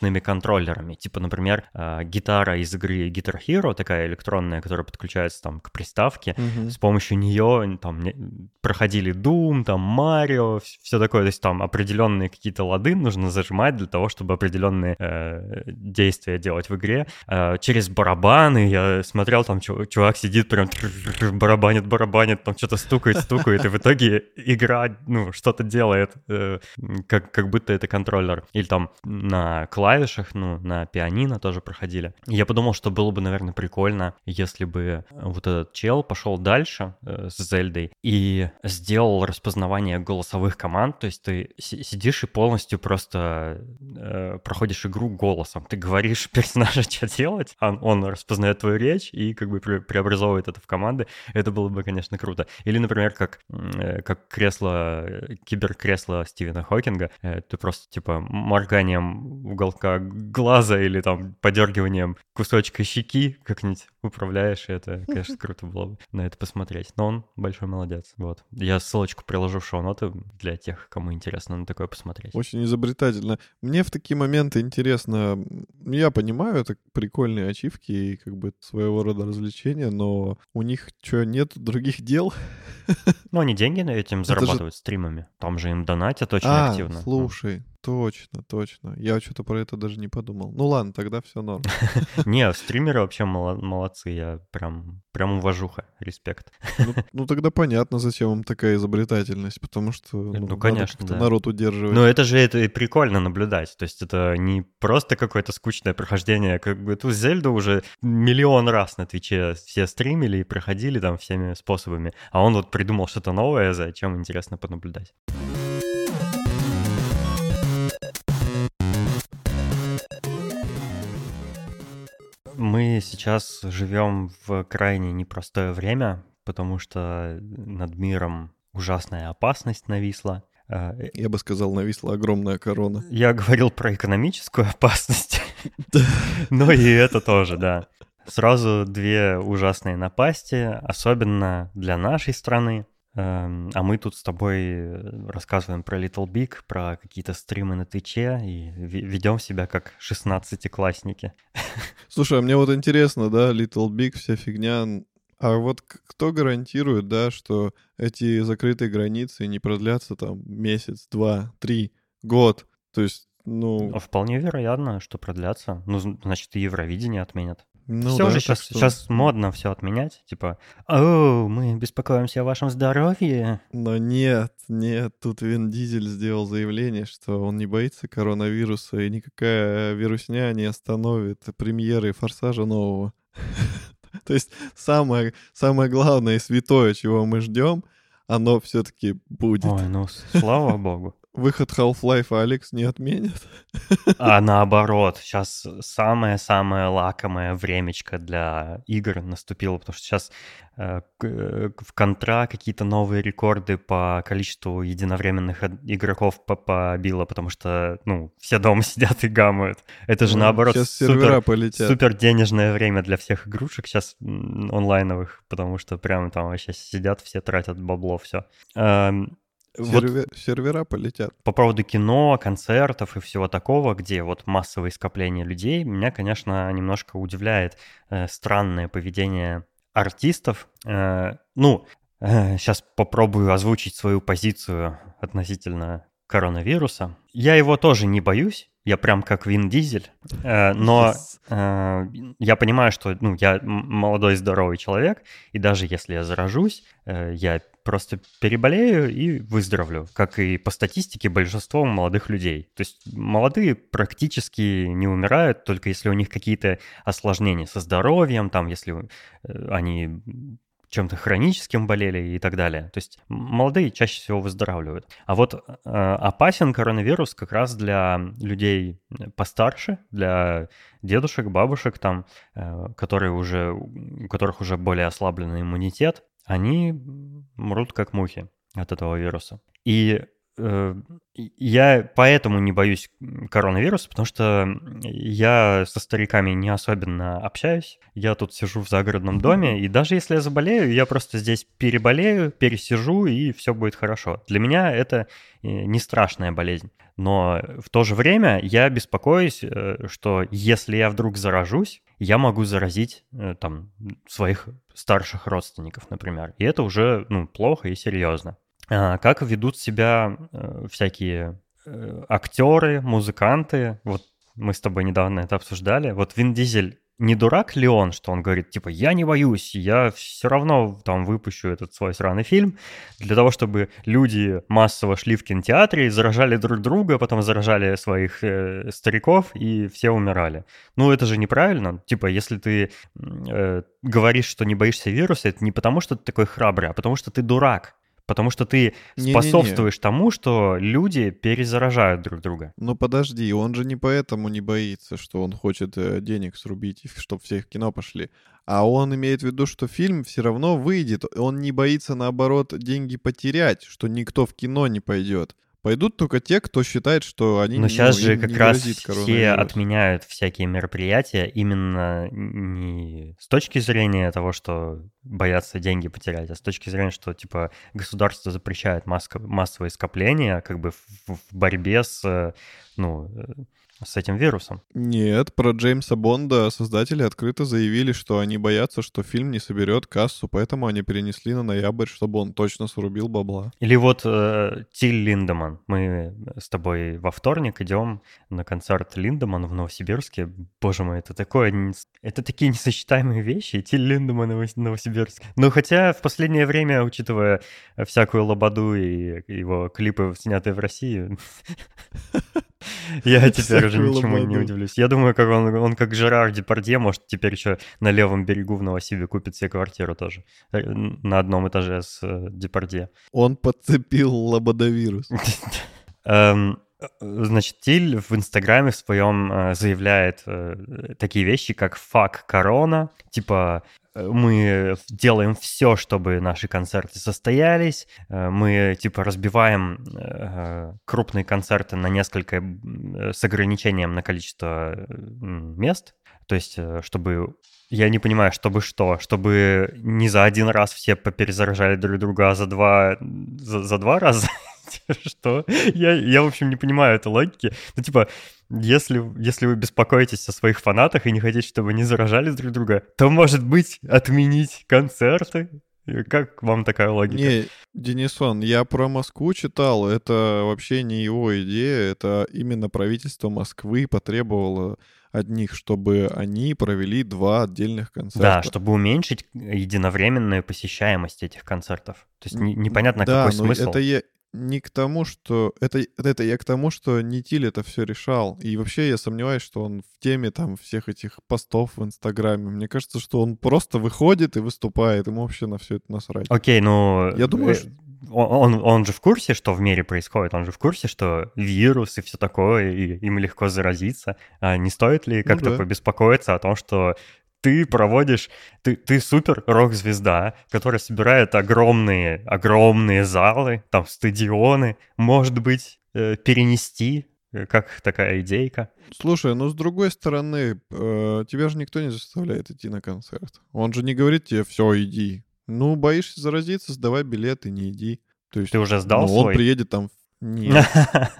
необычными контроллерами. Типа, например, э, гитара из игры Guitar Hero, такая электронная, которая подключается там к приставке. Mm-hmm. С помощью нее там проходили Doom, там Марио, все такое. То есть там определенные какие-то лады нужно зажимать для того, чтобы определенные э, действия делать в игре. Э, через барабаны я смотрел, там чувак сидит прям барабанит, барабанит, там что-то стукает, стукает, и в итоге игра, ну, что-то делает, э, как, как будто это контроллер. Или там на клавишах, ну, на пианино тоже проходили. Я подумал, что было бы, наверное, прикольно, если бы вот этот чел пошел дальше э, с Зельдой и сделал распознавание голосовых команд, то есть ты сидишь и полностью просто э, проходишь игру голосом. Ты говоришь персонажу, что делать, он, он распознает твою речь и как бы пре преобразовывает это в команды. Это было бы, конечно, круто. Или, например, как, э, как кресло, э, киберкресло Стивена Хокинга, э, ты просто типа морганием уголка глаза или там подергиванием кусочка щеки как-нибудь управляешь, и это, конечно, круто было бы на это посмотреть. Но он большой молодец. Вот. Я ссылочку приложу в шоу-ноты для тех, кому интересно на такое посмотреть. Очень изобретательно. Мне в такие моменты интересно, я понимаю, это прикольные ачивки и как бы своего рода развлечения, но у них что, нет других дел? Ну, они деньги на этим зарабатывают же... стримами. Там же им донатят очень а, активно. слушай, Точно, точно. Я что-то про это даже не подумал. Ну ладно, тогда все норм. Не, стримеры вообще молодцы, я прям, прям уважуха, респект. Ну, ну тогда понятно, зачем им такая изобретательность, потому что ну, ну конечно, народ удерживать. Ну это же это и прикольно наблюдать, то есть это не просто какое-то скучное прохождение, как бы эту Зельду уже миллион раз на Твиче все стримили и проходили там всеми способами, а он вот придумал что-то новое, зачем интересно понаблюдать. Мы сейчас живем в крайне непростое время, потому что над миром ужасная опасность нависла. А, Я бы сказал, нависла огромная корона. Я говорил про экономическую опасность. Но и это тоже, да. Сразу две ужасные напасти, особенно для нашей страны. Эм, а мы тут с тобой рассказываем про Little Big, про какие-то стримы на Твиче и ведем себя как 16-классники. Слушай, а мне вот интересно, да, Little Big, вся фигня. А вот кто гарантирует, да, что эти закрытые границы не продлятся там месяц, два, три, год? То есть, ну... Вполне вероятно, что продлятся. Ну, значит, и Евровидение отменят. Ну, все да, же сейчас, что... сейчас модно все отменять. Типа, о, мы беспокоимся о вашем здоровье. Но нет, нет, тут Вин Дизель сделал заявление, что он не боится коронавируса, и никакая вирусня не остановит премьеры Форсажа нового. То есть самое, самое главное и святое, чего мы ждем, оно все-таки будет. Ой, ну слава богу выход Half-Life Алекс не отменят? А наоборот, сейчас самое-самое лакомое времечко для игр наступило, потому что сейчас э, э, в контра какие-то новые рекорды по количеству единовременных игроков побило, потому что, ну, все дома сидят и гамают. Это же, ну, наоборот, супер, супер денежное время для всех игрушек сейчас онлайновых, потому что прямо там вообще сидят, все тратят бабло, все. Эм, вот Серве- сервера полетят. по поводу кино, концертов и всего такого, где вот массовые скопления людей, меня, конечно, немножко удивляет э, странное поведение артистов. Э, ну, сейчас попробую озвучить свою позицию относительно коронавируса. Я его тоже не боюсь, я прям как Вин Дизель, э, но э, я понимаю, что ну, я молодой здоровый человек, и даже если я заражусь, э, я просто переболею и выздоровлю, как и по статистике большинство молодых людей. То есть молодые практически не умирают, только если у них какие-то осложнения со здоровьем, там, если они чем-то хроническим болели и так далее. То есть молодые чаще всего выздоравливают. А вот э, опасен коронавирус как раз для людей э, постарше, для дедушек, бабушек, там, э, которые уже, у которых уже более ослабленный иммунитет, они мрут как мухи от этого вируса. И я поэтому не боюсь коронавируса, потому что я со стариками не особенно общаюсь. Я тут сижу в загородном доме, и даже если я заболею, я просто здесь переболею, пересижу, и все будет хорошо. Для меня это э, не страшная болезнь. Но в то же время я беспокоюсь, э, что если я вдруг заражусь, я могу заразить э, там своих старших родственников, например. И это уже ну, плохо и серьезно. А, Как ведут себя э, всякие э, актеры, музыканты? Вот мы с тобой недавно это обсуждали. Вот Вин Дизель не дурак ли он, что он говорит, типа, я не боюсь, я все равно там выпущу этот свой сраный фильм для того, чтобы люди массово шли в кинотеатре заражали друг друга, потом заражали своих э, стариков, и все умирали. Ну, это же неправильно. Типа, если ты э, говоришь, что не боишься вируса, это не потому, что ты такой храбрый, а потому что ты дурак. Потому что ты Не-не-не. способствуешь тому, что люди перезаражают друг друга. Ну подожди, он же не поэтому не боится, что он хочет э, денег срубить, чтобы все в кино пошли. А он имеет в виду, что фильм все равно выйдет. Он не боится, наоборот, деньги потерять, что никто в кино не пойдет. Пойдут только те, кто считает, что они Но ну, сейчас же им как раз все отменяют всякие мероприятия именно не с точки зрения того, что боятся деньги потерять, а с точки зрения, что типа государство запрещает массовые скопления как бы в, в борьбе с, э, ну, э, с этим вирусом. Нет, про Джеймса Бонда создатели открыто заявили, что они боятся, что фильм не соберет кассу, поэтому они перенесли на ноябрь, чтобы он точно срубил бабла. Или вот э, Тиль Линдеман. Мы с тобой во вторник идем на концерт Линдеман в Новосибирске. Боже мой, это такое... Это такие несочетаемые вещи. Тиль Линдеман и Новос- Новосибирск. Ну, хотя в последнее время, учитывая всякую лободу и его клипы, снятые в России, я теперь уже ничему не удивлюсь. Я думаю, как он, он как Жерар Депардье, может, теперь еще на левом берегу в Новосибе купит себе квартиру тоже. э, На одном этаже с э, Депардье. Он подцепил лободовирус. Эм, Значит, Тиль в Инстаграме в своем э, заявляет такие вещи, как «фак корона», типа мы делаем все, чтобы наши концерты состоялись, э, мы типа разбиваем э, крупные концерты на несколько э, с ограничением на количество мест, то есть чтобы я не понимаю, чтобы что? Чтобы не за один раз все поперезаражали друг друга, а за два, за, за два раза? Что? Я, я, в общем, не понимаю этой логики. Ну, типа, если, если вы беспокоитесь о своих фанатах и не хотите, чтобы они заражали друг друга, то, может быть, отменить концерты? Как вам такая логика? Не, Денисон, я про Москву читал, это вообще не его идея, это именно правительство Москвы потребовало от них, чтобы они провели два отдельных концерта. Да, чтобы уменьшить единовременную посещаемость этих концертов. То есть не- непонятно, да, какой но смысл. это я не к тому, что... Это, это я к тому, что Нитиль это все решал. И вообще я сомневаюсь, что он в теме там всех этих постов в Инстаграме. Мне кажется, что он просто выходит и выступает. Ему вообще на все это насрать. Окей, ну... Я думаю, э, что- Он, он, он же в курсе, что в мире происходит, он же в курсе, что вирус и все такое, и им легко заразиться. А не стоит ли Ну как-то да. побеспокоиться о том, что ты проводишь, ты, ты супер рок-звезда, которая собирает огромные, огромные залы, там стадионы, может быть, э, перенести, э, как такая идейка. Слушай, ну с другой стороны, э, тебя же никто не заставляет идти на концерт. Он же не говорит тебе, все, иди. Ну, боишься заразиться, сдавай билет и не иди. То есть, Ты уже сдал ну, свой? он приедет там... Нет.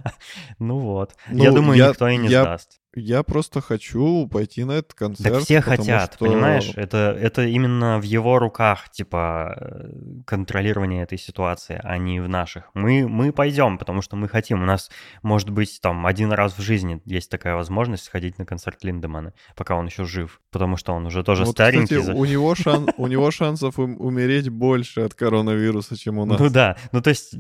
Ну вот. Ну, Я думаю, никто и не сдаст. Я просто хочу пойти на этот концерт. Так все хотят, что- понимаешь? Это, это именно в его руках, типа, э, контролирование этой ситуации, а не в наших. Мы, мы пойдем, потому что мы хотим. У нас, может быть, там один раз в жизни есть такая возможность сходить на концерт Линдемана, пока он еще жив. Потому что он уже тоже Вот, старенький. кстати, у него, шан... у него шансов ум- умереть больше от коронавируса, чем у нас. Ну да, ну то есть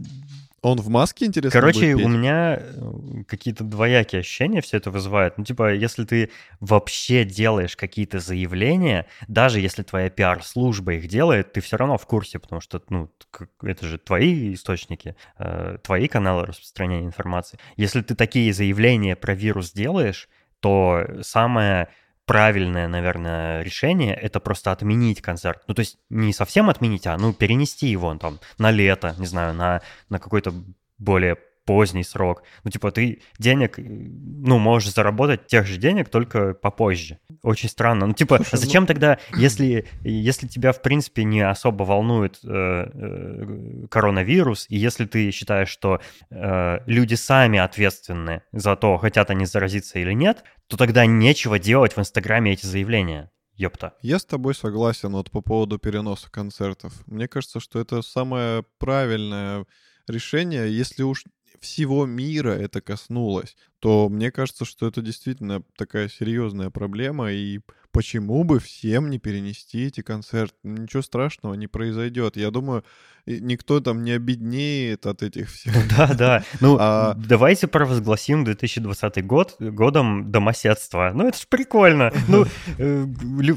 Он в маске, интересно, Короче, у меня э, какие-то двоякие ощущения все это вызывает. Ну, типа, если ты вообще делаешь какие-то заявления, даже если твоя пиар-служба их делает, ты все равно в курсе, потому что, ну, это же твои источники, э, твои каналы распространения информации. Если ты такие заявления про вирус делаешь, то самое правильное, наверное, решение — это просто отменить концерт. Ну, то есть не совсем отменить, а, ну, перенести его там на лето, не знаю, на, на какой-то более поздний срок. Ну, типа, ты денег, э, ну, можешь заработать тех же денег, только попозже. Очень странно. Ну, типа, Слушай, ну- зачем тогда, если, если тебя, в принципе, не особо волнует э, э, коронавирус, и если ты считаешь, что э, люди сами ответственны за то, хотят они заразиться или нет, то тогда нечего делать в Инстаграме эти заявления. Ёпта. Я с тобой согласен вот по поводу переноса концертов. Мне кажется, что это самое правильное решение. Если уж всего мира это коснулось, то мне кажется, что это действительно такая серьезная проблема, и почему бы всем не перенести эти концерты? Ничего страшного не произойдет. Я думаю, никто там не обеднеет от этих всех. Да, да. Ну, А- давайте провозгласим 2020 год годом домоседства. Ну, это ж прикольно. Ну, э,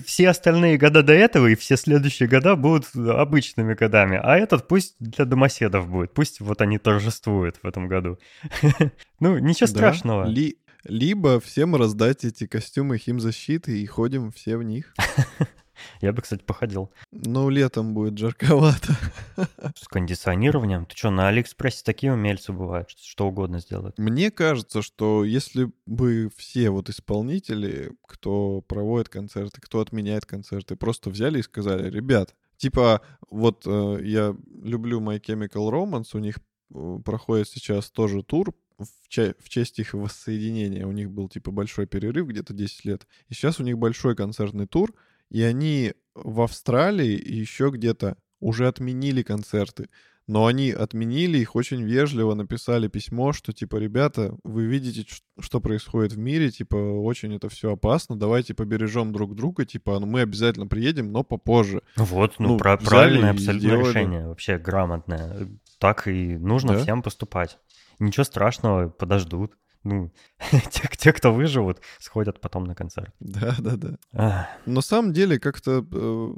все остальные года до этого и все следующие года будут обычными годами. А этот пусть для домоседов будет. Пусть вот они торжествуют в этом году. Ну, ничего Да. Страшного. Ли- Либо всем раздать эти костюмы химзащиты и ходим все в них. Я бы, кстати, походил. Ну, летом будет жарковато. С кондиционированием. Ты что, на Алиэкспрессе такие умельцы бывают, что, что угодно сделают. Мне кажется, что если бы все вот исполнители, кто проводит концерты, кто отменяет концерты, просто взяли и сказали, ребят, типа, вот э, я люблю My Chemical Romance, у них э, проходит сейчас тоже тур в, ча- в честь их воссоединения. У них был типа большой перерыв, где-то 10 лет. И сейчас у них большой концертный тур, и они в Австралии и еще где-то уже отменили концерты. Но они отменили их очень вежливо, написали письмо, что типа, ребята, вы видите, что происходит в мире, типа, очень это все опасно, давайте побережем друг друга, типа, ну, мы обязательно приедем, но попозже. Вот, ну, Ну, правильное абсолютно сделали. решение, вообще грамотное. Так и нужно Да. всем поступать. Ничего страшного, подождут. Ну, те, те, кто выживут, сходят потом на концерт. Да-да-да. Ах, На самом деле как-то э,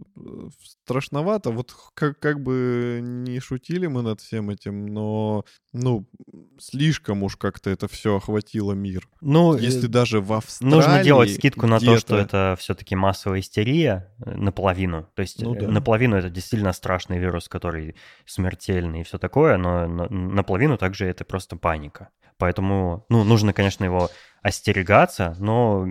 страшновато, вот как, как бы не шутили мы над всем этим, но, ну, слишком уж как-то это все охватило мир. Ну, Если э, даже в Австралии... нужно делать скидку на то, что это все-таки массовая истерия э, наполовину. То есть Ну э, да. наполовину это действительно страшный вирус, который смертельный и все такое, но на- наполовину также это просто паника. Поэтому, ну, нужно, конечно, его остерегаться, но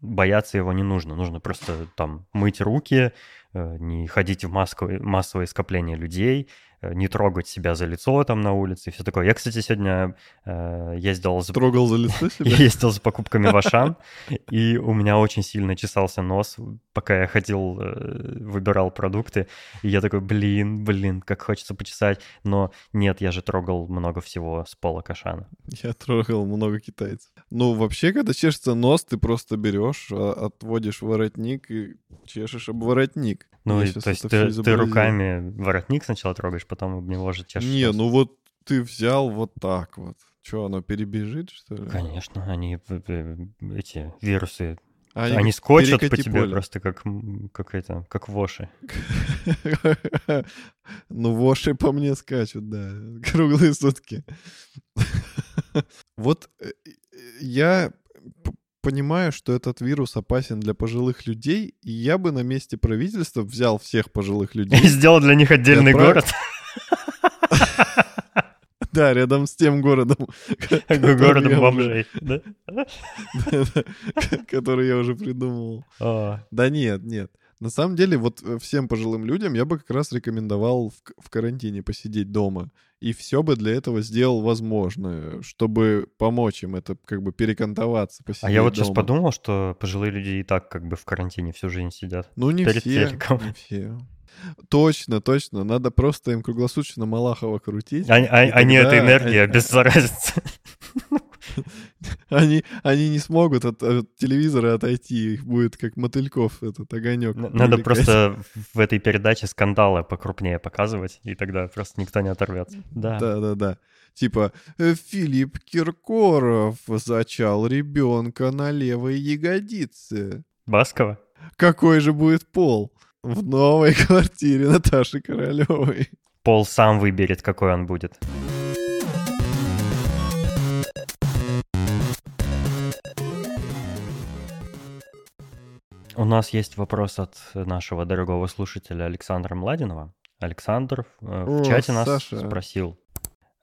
бояться его не нужно. Нужно просто там мыть руки, не ходить в массовые скопления людей, не трогать себя за лицо там на улице и все такое. Я, кстати, сегодня э, ездил за Трогал за лицо себя? я ездил за покупками в Ашан, и у меня очень сильно чесался нос, пока я ходил, э, выбирал продукты. И я такой, блин, блин, как хочется почесать. Но нет, я же трогал много всего с полок Ашана. Я трогал много китайцев. Ну, вообще, когда чешется нос, ты просто берешь, а, отводишь воротник и чешешь об воротник. Ну, и, то есть ты, ты руками воротник сначала трогаешь, потом об него же чешешь. Не, ну вот ты взял вот так вот. Что, оно перебежит, что ли? Конечно, они, эти вирусы, А они, скочат по тебе поле. просто как, как это, как воши. Ну, воши по мне скачут, да, круглые сутки. Вот э, э, я понимаю, что этот вирус опасен для пожилых людей, и я бы на месте правительства взял всех пожилых И людей, сделал для них отдельный город, да, рядом с тем городом, городом бомжей. да? который я уже придумывал. А, Да нет, нет. На самом деле, вот э, всем пожилым людям я бы как раз рекомендовал в, в карантине посидеть дома. И все бы для этого сделал возможное, чтобы помочь им это как бы перекантоваться, посидеть А я вот дома. сейчас подумал, что пожилые люди и так как бы в карантине всю жизнь сидят. Ну, не перед все, телеком. не все. Точно, точно. Надо просто им круглосуточно Малахова крутить. Они, а- и они тогда эта энергия они- обеззаразится. Они, они не смогут от, от телевизора отойти, их будет как мотыльков этот огонек. Надо просто в этой передаче скандалы покрупнее показывать, и тогда просто никто не оторвется. Да. Да, да, да. Типа э, Филипп Киркоров зачал ребенка на левой ягодице. Баскова? Какой же будет пол в новой квартире Наташи Королевой? Пол сам выберет, какой он будет. У нас есть вопрос от нашего дорогого слушателя Александра Младинова. Александр э, в О, чате нас Саша. спросил.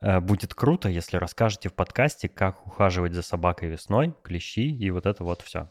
«Э, Будет круто, если расскажете в подкасте, как ухаживать за собакой весной, клещи и вот это вот все.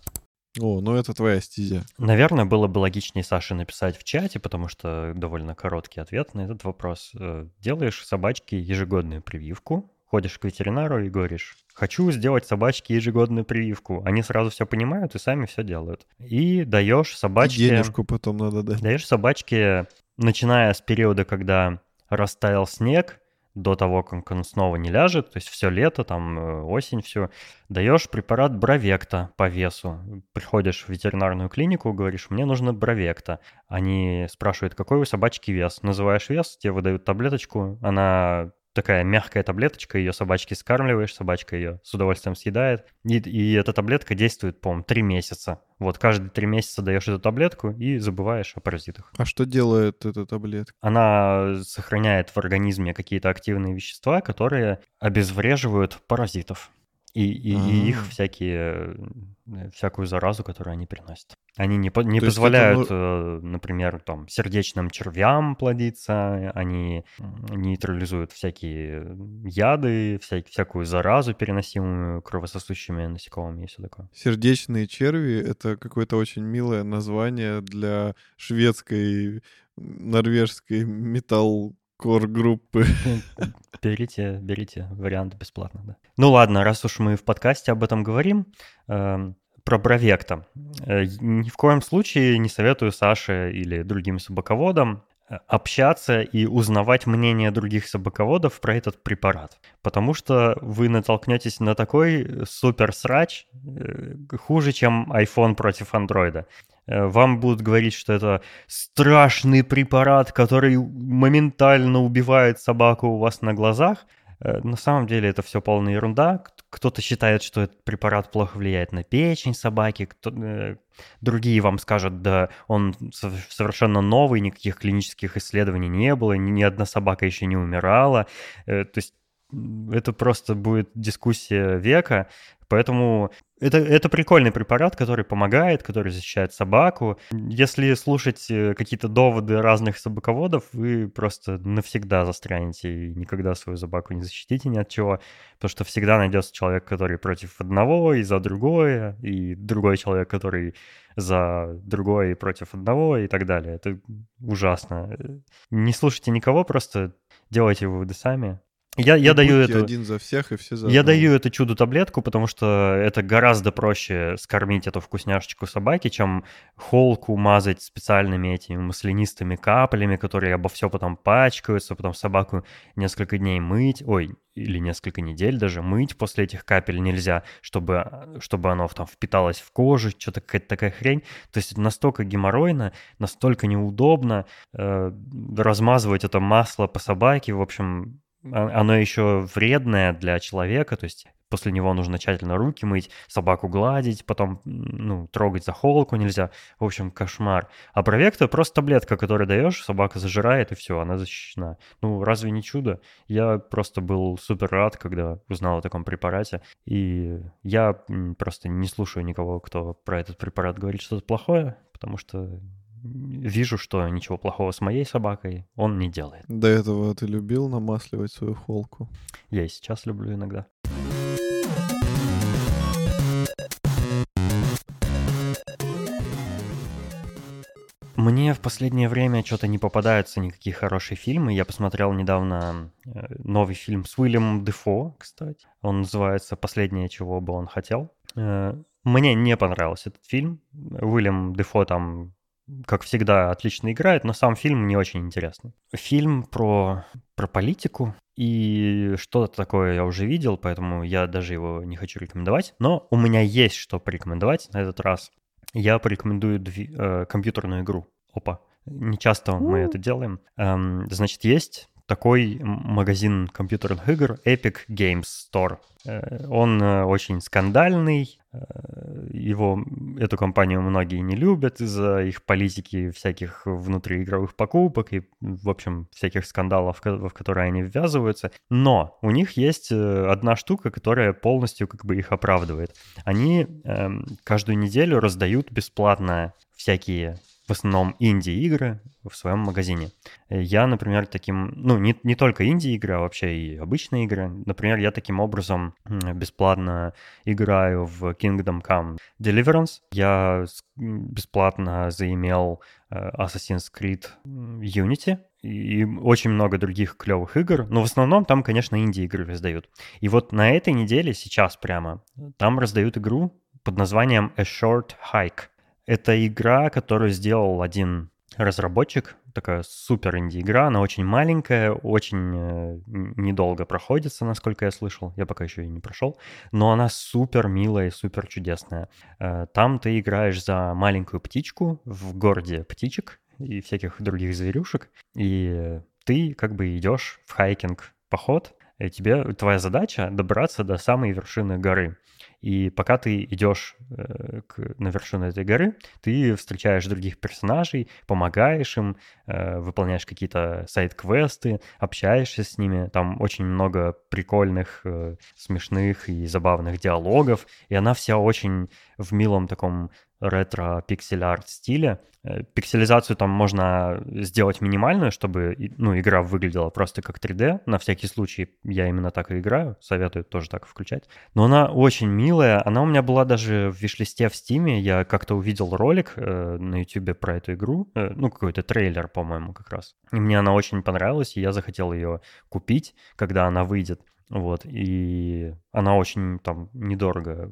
О, ну это твоя стезя. Наверное, было бы логичнее Саше написать в чате, потому что довольно короткий ответ на этот вопрос. Э, Делаешь собачке ежегодную прививку, ходишь к ветеринару и говоришь, хочу сделать собачке ежегодную прививку. Они сразу все понимают и сами все делают. И даешь И собачке... денежку потом надо дать. Даешь собачке, начиная с периода, когда растаял снег, до того, как он снова не ляжет, то есть все лето, там э, осень, все, даешь препарат Бровекта по весу. Приходишь в ветеринарную клинику, говоришь, мне нужно Бровекта. Они спрашивают, какой у собачки вес. Называешь вес, тебе выдают таблеточку, она такая мягкая таблеточка, ее собачке скармливаешь, собачка ее с удовольствием съедает. И, и эта таблетка действует, по-моему, три месяца. Вот каждые три месяца даешь эту таблетку и забываешь о паразитах. А что делает эта таблетка? Она сохраняет в организме какие-то активные вещества, которые обезвреживают паразитов. И, и- и их А. всякие, всякую заразу, которую они приносят. Они не, по- не То это, позволяют, ну- э, например, там, сердечным червям плодиться, они нейтрализуют всякие яды, вся- всякую заразу, переносимую кровососущими насекомыми и все такое. Сердечные черви — это какое-то очень милое название для шведской, норвежской металл-кор-группы. Берите, берите вариант бесплатно, да. Ну ладно, раз уж мы в подкасте об этом говорим, эм, про Бровекта. Э, Ни в коем случае не советую Саше или другим собаководам общаться и узнавать мнение других собаководов про этот препарат. Потому что вы натолкнетесь на такой супер срач, э, хуже, чем iPhone против андроида. Э, Вам будут говорить, что это страшный препарат, который моментально убивает собаку у вас на глазах. Э, На самом деле это все полная ерунда. Кто-то считает, что этот препарат плохо влияет на печень собаки, кто- э, другие вам скажут, да, он сов- совершенно новый, никаких клинических исследований не было, ни, одна собака еще не умирала. Э, То есть это просто будет дискуссия века, поэтому это, это прикольный препарат, который помогает, который защищает собаку. Если слушать э, какие-то доводы разных собаководов, вы просто навсегда застрянете и никогда свою собаку не защитите ни от чего, потому что всегда найдется человек, который против одного и за другое, и другой человек, который за другое и против одного и так далее. Это ужасно. Не слушайте никого, просто делайте выводы сами. Я, я даю эту... один за всех и все за Я одного. даю эту чудо-таблетку, потому что это гораздо проще скормить эту вкусняшечку собаке, чем холку мазать специальными этими маслянистыми каплями, которые обо все потом пачкаются, потом собаку несколько дней мыть, ой, или несколько недель даже мыть после этих капель нельзя, чтобы, чтобы оно там впиталось в кожу, что-то какая-то такая хрень. То есть это настолько геморройно, настолько неудобно э, размазывать это масло по собаке, в общем, оно еще вредное для человека, то есть после него нужно тщательно руки мыть, собаку гладить, потом, ну, трогать за холку нельзя. В общем, кошмар. А Провекта просто таблетка, которую даешь, собака зажирает, и все, она защищена. Ну, разве не чудо? Я просто был супер рад, когда узнал о таком препарате. И я просто не слушаю никого, кто про этот препарат говорит что-то плохое, потому что вижу, что ничего плохого с моей собакой он не делает. До этого ты любил намасливать свою холку? Я и сейчас люблю иногда. мне в последнее время что-то не попадаются никакие хорошие фильмы. Я посмотрел недавно э, новый фильм с Уильямом Дефо, кстати. Он называется «Последнее, чего бы он хотел». Э, мне не понравился этот фильм. Уильям Дефо там как всегда, отлично играет, но сам фильм не очень интересный. Фильм про, про политику, и что-то такое я уже видел, поэтому я даже его не хочу рекомендовать. Но у меня есть что порекомендовать на этот раз. Я порекомендую дви- э, компьютерную игру. Опа. Не часто мы это делаем. Эм, значит, есть такой магазин компьютерных игр Epic Games Store. Э, он э, очень скандальный, его, эту компанию многие не любят из-за их политики всяких внутриигровых покупок и, в общем, всяких скандалов, в которые они ввязываются. Но у них есть одна штука, которая полностью как бы их оправдывает. Они эм, каждую неделю раздают бесплатно всякие в основном инди-игры в своем магазине. Я, например, таким, ну, не, не только инди-игры, а вообще и обычные игры. Например, я таким образом бесплатно играю в Kingdom Come Deliverance. Я бесплатно заимел э, Assassin's Creed Unity, и очень много других клевых игр, но в основном там, конечно, инди-игры раздают. И вот на этой неделе, сейчас прямо, там раздают игру под названием A Short Hike. Это игра, которую сделал один разработчик, такая супер инди-игра, она очень маленькая, очень э, недолго проходится, насколько я слышал, я пока еще и не прошел, но она супер милая и супер чудесная. Э, там ты играешь за маленькую птичку в городе птичек и всяких других зверюшек, и ты как бы идешь в хайкинг поход, и тебе твоя задача добраться до самой вершины горы. И пока ты идешь э, к, на вершину этой горы, ты встречаешь других персонажей, помогаешь им, э, выполняешь какие-то side-квесты, общаешься с ними. Там очень много прикольных, э, смешных и забавных диалогов. И она вся очень в милом таком ретро-пиксель-арт стиле. Э, пикселизацию там можно сделать минимальную, чтобы ну, игра выглядела просто как 3D. На всякий случай я именно так и играю, советую тоже так включать. Но она очень милая, она у меня была даже в вишлисте в Steam е. Я как-то увидел ролик э, на YouTube про эту игру, э, ну какой-то трейлер, по-моему, как раз. И мне она очень понравилась, и я захотел ее купить, когда она выйдет. Вот, и она очень там недорого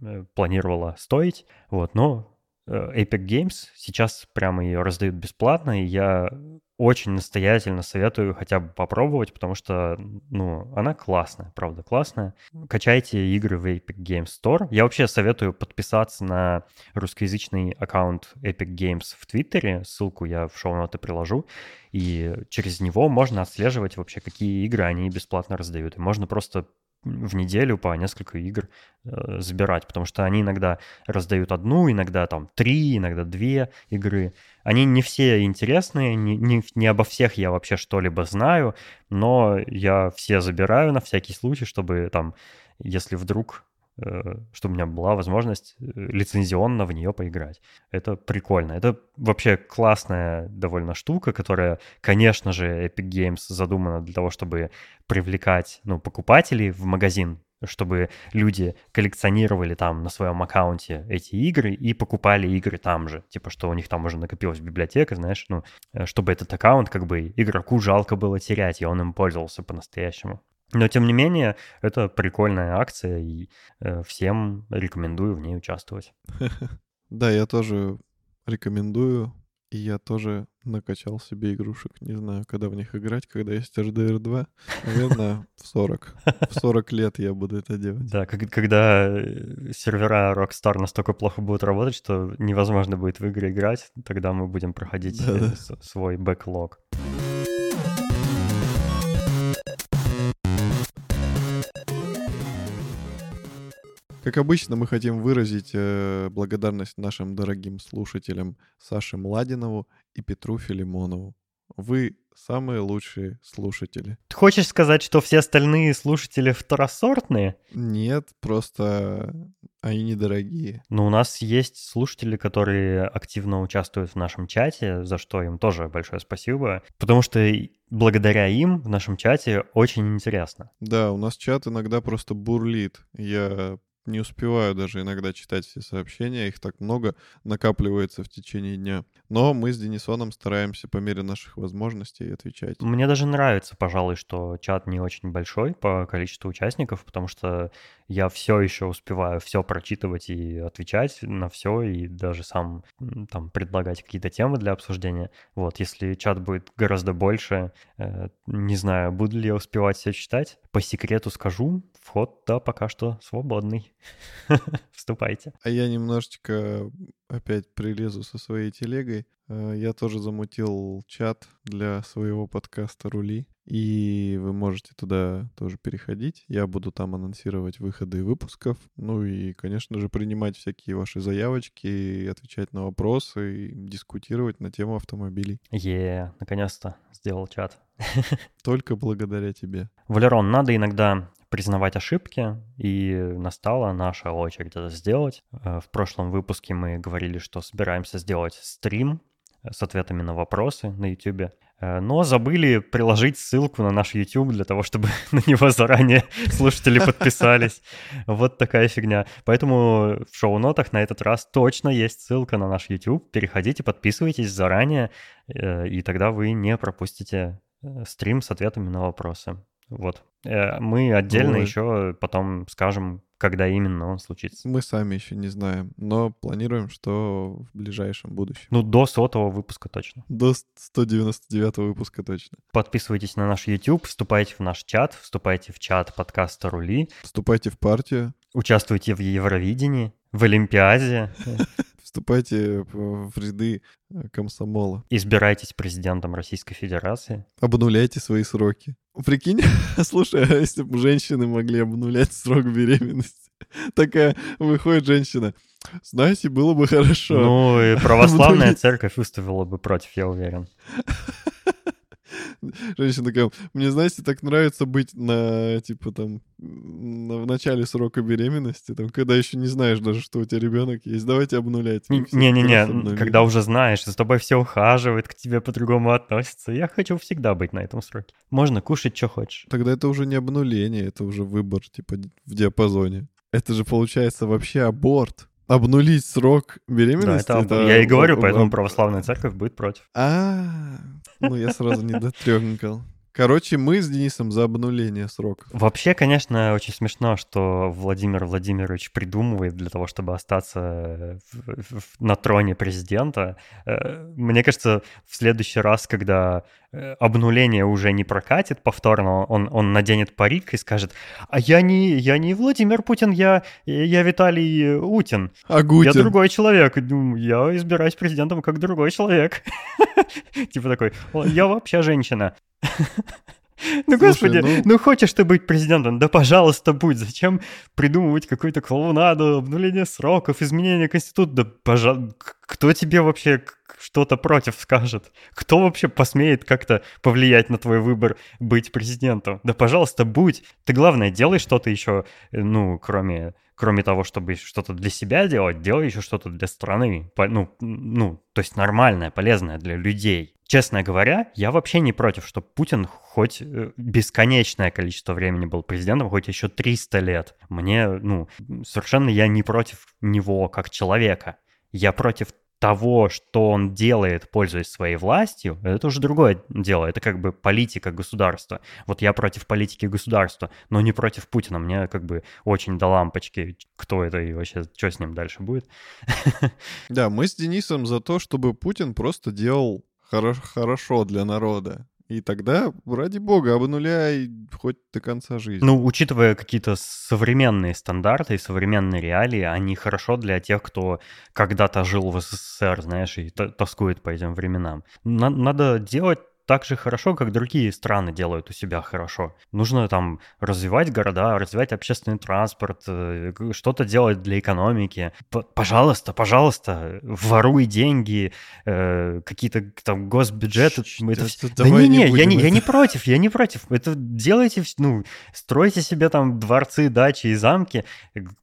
э, планировала стоить, вот, но Epic Games сейчас прямо ее раздают бесплатно, и я очень настоятельно советую хотя бы попробовать, потому что, ну, она классная, правда, классная. Качайте игры в Epic Games Store. Я вообще советую подписаться на русскоязычный аккаунт Epic Games в Твиттере, ссылку я в шоу-ноты приложу, и через него можно отслеживать вообще, какие игры они бесплатно раздают. И можно просто в неделю по несколько игр э, забирать, потому что они иногда раздают одну, иногда там три, иногда две игры. Они не все интересные, не, не, не обо всех я вообще что-либо знаю, но я все забираю на всякий случай, чтобы там, если вдруг чтобы у меня была возможность э, лицензионно в нее поиграть. Это прикольно. Это вообще классная довольно штука, которая, конечно же, Epic Games задумана для того, чтобы привлекать ну, покупателей в магазин, чтобы люди коллекционировали там на своем аккаунте эти игры и покупали игры там же. Типа, что у них там уже накопилась библиотека, знаешь, ну, э, чтобы этот аккаунт как бы игроку жалко было терять, и он им пользовался по-настоящему. Но, тем не менее, это прикольная акция, и э, всем рекомендую в ней участвовать. Да, я тоже рекомендую. И я тоже накачал себе игрушек. Не знаю, когда в них играть, когда есть HDR 2. Наверное, в 40. В 40 лет я буду это делать. Да, когда э, сервера Rockstar настолько плохо будут работать, что невозможно будет в игры играть, тогда мы будем проходить да -да. Как обычно, мы хотим выразить э, благодарность нашим дорогим слушателям Саше Младинову и Петру Филимонову. Вы самые лучшие слушатели. Ты хочешь сказать, что все остальные слушатели второсортные? Нет, просто они недорогие. Но у нас есть слушатели, которые активно участвуют в нашем чате, за что им тоже большое спасибо, потому что благодаря им в нашем чате очень интересно. Да, у нас чат иногда просто бурлит. Я не успеваю даже иногда читать все сообщения, их так много накапливается в течение дня. Но мы с Денисоном стараемся по мере наших возможностей отвечать. Мне даже нравится, пожалуй, что чат не очень большой по количеству участников, потому что я все еще успеваю все прочитывать и отвечать на все, и даже сам там предлагать какие-то темы для обсуждения. Вот, если чат будет гораздо больше, э, не знаю, буду ли я успевать все читать. По секрету скажу, вход, да, пока что свободный. Вступайте. А я немножечко опять прилезу со своей телегой. Э, я тоже замутил чат для своего подкаста «Рули». И вы можете туда тоже переходить. Я буду там анонсировать выходы выпусков. Ну и, конечно же, принимать всякие ваши заявочки, отвечать на вопросы, и дискутировать на тему автомобилей. Е, наконец-то сделал чат. Только благодаря тебе. Валерон, надо иногда признавать ошибки, и настала наша очередь это сделать. Э, в прошлом выпуске мы говорили, что собираемся сделать стрим с ответами на вопросы на YouTube. Э, но забыли приложить ссылку на наш YouTube для того, чтобы на него заранее слушатели подписались. Вот такая фигня. Поэтому в шоу-нотах на этот раз точно есть ссылка на наш YouTube. Переходите, подписывайтесь заранее, э, и тогда вы не пропустите стрим с ответами на вопросы. Вот. Э, мы отдельно Ой. еще потом скажем, когда именно он случится. Мы сами еще не знаем, но планируем, что в ближайшем будущем. Ну, до сотого выпуска точно. До 199 выпуска точно. Подписывайтесь на наш YouTube, вступайте в наш чат, вступайте в чат подкаста «Рули». Вступайте в партию. Участвуйте в Евровидении, в Олимпиаде. Вступайте в ряды э, комсомола. Избирайтесь президентом Российской Федерации. Обнуляйте свои сроки. Прикинь, слушай, а если бы женщины могли обнулять срок беременности? Такая выходит женщина. Знаете, было бы хорошо. Ну, и православная церковь выставила бы против, я уверен. Женщина такая, мне, знаете, так нравится быть на, типа, там, на, в начале срока беременности, там, когда еще не знаешь даже, что у тебя ребенок есть. Давайте обнулять. Не-не-не, когда уже знаешь, за тобой все ухаживает, к тебе по-другому относятся. Я хочу всегда быть на этом сроке. Можно кушать, что хочешь. Тогда это уже не обнуление, это уже выбор, типа, в диапазоне. Это же получается вообще аборт обнулить срок беременности. Да, это, это я и говорю, поэтому православная церковь будет против. А, ну я сразу не дотрёгнкал. Короче, мы с Денисом за обнуление срока. Вообще, конечно, очень смешно, что Владимир Владимирович придумывает для того, чтобы остаться в, в, на троне президента. Э, мне кажется, в следующий раз, когда обнуление уже не прокатит повторно, он, он наденет парик и скажет, а я не, я не Владимир Путин, я, я Виталий Утин. А Гутин? Я другой человек. Я избираюсь президентом как другой человек. Типа такой, я вообще женщина. Ну, Слушай, господи, ну... ну хочешь ты быть президентом? Да, пожалуйста, будь. Зачем придумывать какую-то клоунаду, обнуление сроков, изменение конститута? Да, пожалуйста, кто тебе вообще что-то против скажет? Кто вообще посмеет как-то повлиять на твой выбор быть президентом? Да, пожалуйста, будь. Ты, главное, делай что-то еще, э, ну, кроме кроме того, чтобы что-то для себя делать, делай еще что-то для страны. Ну, ну, то есть нормальное, полезное для людей. Честно говоря, я вообще не против, чтобы Путин хоть э, бесконечное количество времени был президентом, хоть еще 300 лет. Мне, ну, совершенно я не против него как человека. Я против того, что он делает, пользуясь своей властью, это уже другое дело. Это как бы политика государства. Вот я против политики государства, но не против Путина. Мне как бы очень до лампочки, кто это и вообще, что с ним дальше будет. Да, мы с Денисом за то, чтобы Путин просто делал хорошо для народа. И тогда, ради бога, обнуляй хоть до конца жизни. Ну, учитывая какие-то современные стандарты и современные реалии, они хорошо для тех, кто когда-то жил в СССР, знаешь, и тоскует по этим временам. Надо делать так же хорошо, как другие страны делают у себя хорошо. Нужно там развивать города, развивать общественный транспорт, э, что-то делать для экономики. П пожалуйста, пожалуйста, воруй деньги, э, какие-то там госбюджеты. Это... Да не, не, я не, я не против, я не против. Это делайте, ну, стройте себе там дворцы, дачи и замки.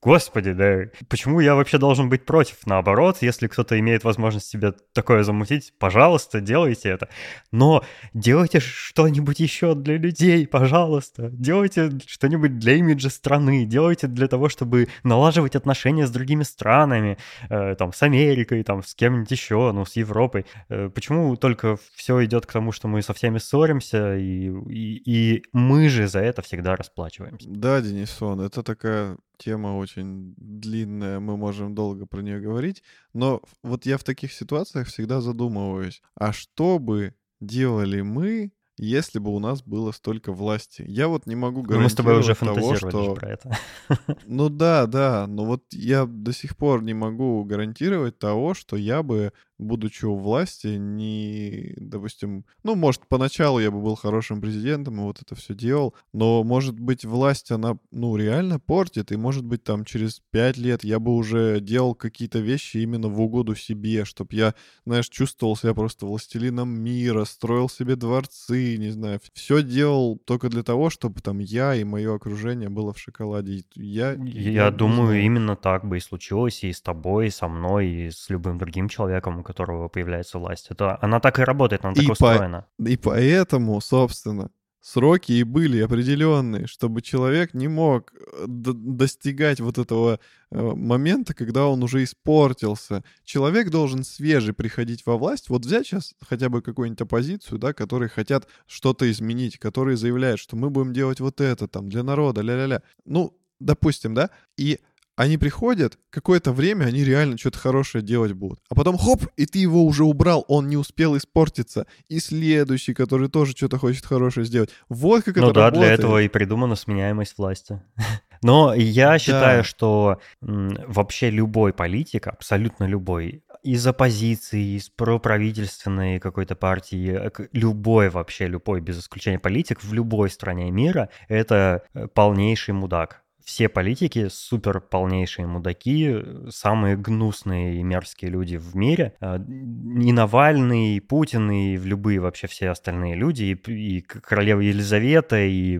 Господи, да, почему я вообще должен быть против? Наоборот, если кто-то имеет возможность себе такое замутить, пожалуйста, делайте это. Но делайте что-нибудь еще для людей, пожалуйста. Делайте что-нибудь для имиджа страны. Делайте для того, чтобы налаживать отношения с другими странами, э, там, с Америкой, там, с кем-нибудь еще, ну, с Европой. Э, почему только все идет к тому, что мы со всеми ссоримся, и, и, и мы же за это всегда расплачиваемся? Да, Денисон, это такая тема очень длинная, мы можем долго про нее говорить, но вот я в таких ситуациях всегда задумываюсь, а что бы делали мы, если бы у нас было столько власти. Я вот не могу гарантировать ну, мы с тобой уже того, что... про это. Ну да, да, но вот я до сих пор не могу гарантировать того, что я бы будучи у власти, не, допустим, ну, может, поначалу я бы был хорошим президентом и вот это все делал, но, может быть, власть, она, ну, реально портит, и, может быть, там через пять лет я бы уже делал какие-то вещи именно в угоду себе, чтобы я, знаешь, чувствовал себя просто властелином мира, строил себе дворцы, не знаю, все делал только для того, чтобы там я и мое окружение было в шоколаде. Я, я, я думаю, именно так бы и случилось и с тобой, и со мной, и с любым другим человеком, которого появляется власть. Это, она так и работает, она и так устроена. и поэтому, собственно, сроки и были определенные, чтобы человек не мог э, достигать вот этого э, момента, когда он уже испортился. Человек должен свежий приходить во власть. Вот взять сейчас хотя бы какую-нибудь оппозицию, да, которые хотят что-то изменить, которые заявляют, что мы будем делать вот это там для народа, ля-ля-ля. Ну, допустим, да, и они приходят, какое-то время они реально что-то хорошее делать будут. А потом хоп, и ты его уже убрал, он не успел испортиться. И следующий, который тоже что-то хочет хорошее сделать. Вот как ну это да, работает. для этого и придумана сменяемость власти. Но я да. считаю, что вообще любой политик, абсолютно любой, из оппозиции, из проправительственной какой-то партии, любой вообще, любой, без исключения политик в любой стране мира, это э, полнейший мудак все политики супер полнейшие мудаки, самые гнусные и мерзкие люди в мире. А, и Навальный, и Путин, и любые вообще все остальные люди, и, и королева Елизавета, и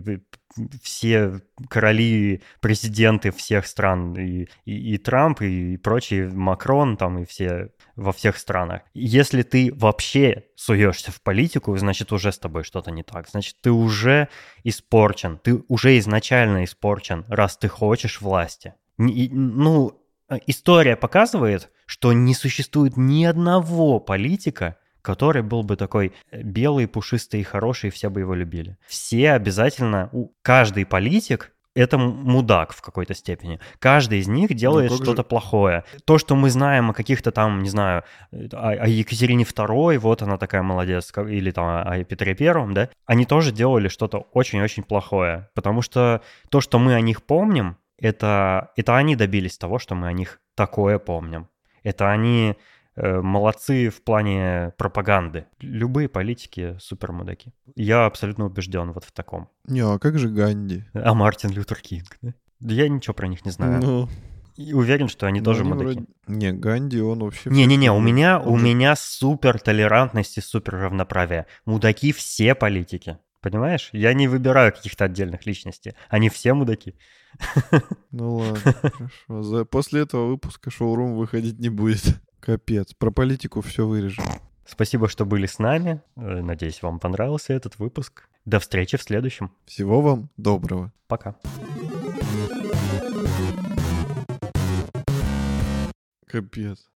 все короли, президенты всех стран, и, и, и Трамп, и, прочие, Макрон там, и все во всех странах. Если ты вообще суешься в политику, значит, уже с тобой что-то не так. Значит, ты уже испорчен, ты уже изначально испорчен, раз ты хочешь власти. Ну, история показывает, что не существует ни одного политика, который был бы такой э, белый, пушистый и хороший, и все бы его любили. Все обязательно, каждый политик это мудак в какой-то степени. Каждый из них делает ну, что-то же... плохое. То, что мы знаем о каких-то там, не знаю, э, о, о Екатерине II, вот она такая молодец, или там о Петре Первом, да, они тоже делали что-то очень-очень плохое. Потому что то, что мы о них помним, это, это они добились того, что мы о них такое помним. Это они молодцы в плане пропаганды. Любые политики супер мудаки. Я абсолютно убежден вот в таком. Не, а как же Ганди? А Мартин Лютер Кинг, да? Я ничего про них не знаю. Ну... И уверен, что они ну, тоже они мудаки. Вроде... Не, Ганди, он вообще... Не-не-не, у меня, он у меня супер толерантность и супер равноправие. Мудаки все политики. Понимаешь? Я не выбираю каких-то отдельных личностей. Они все мудаки. Ну ладно, хорошо. После этого выпуска шоурум выходить не будет. Капец, про политику все вырежем. Спасибо, что были с нами. Э, надеюсь, вам понравился этот выпуск. До встречи в следующем. Всего вам доброго. Пока. Капец.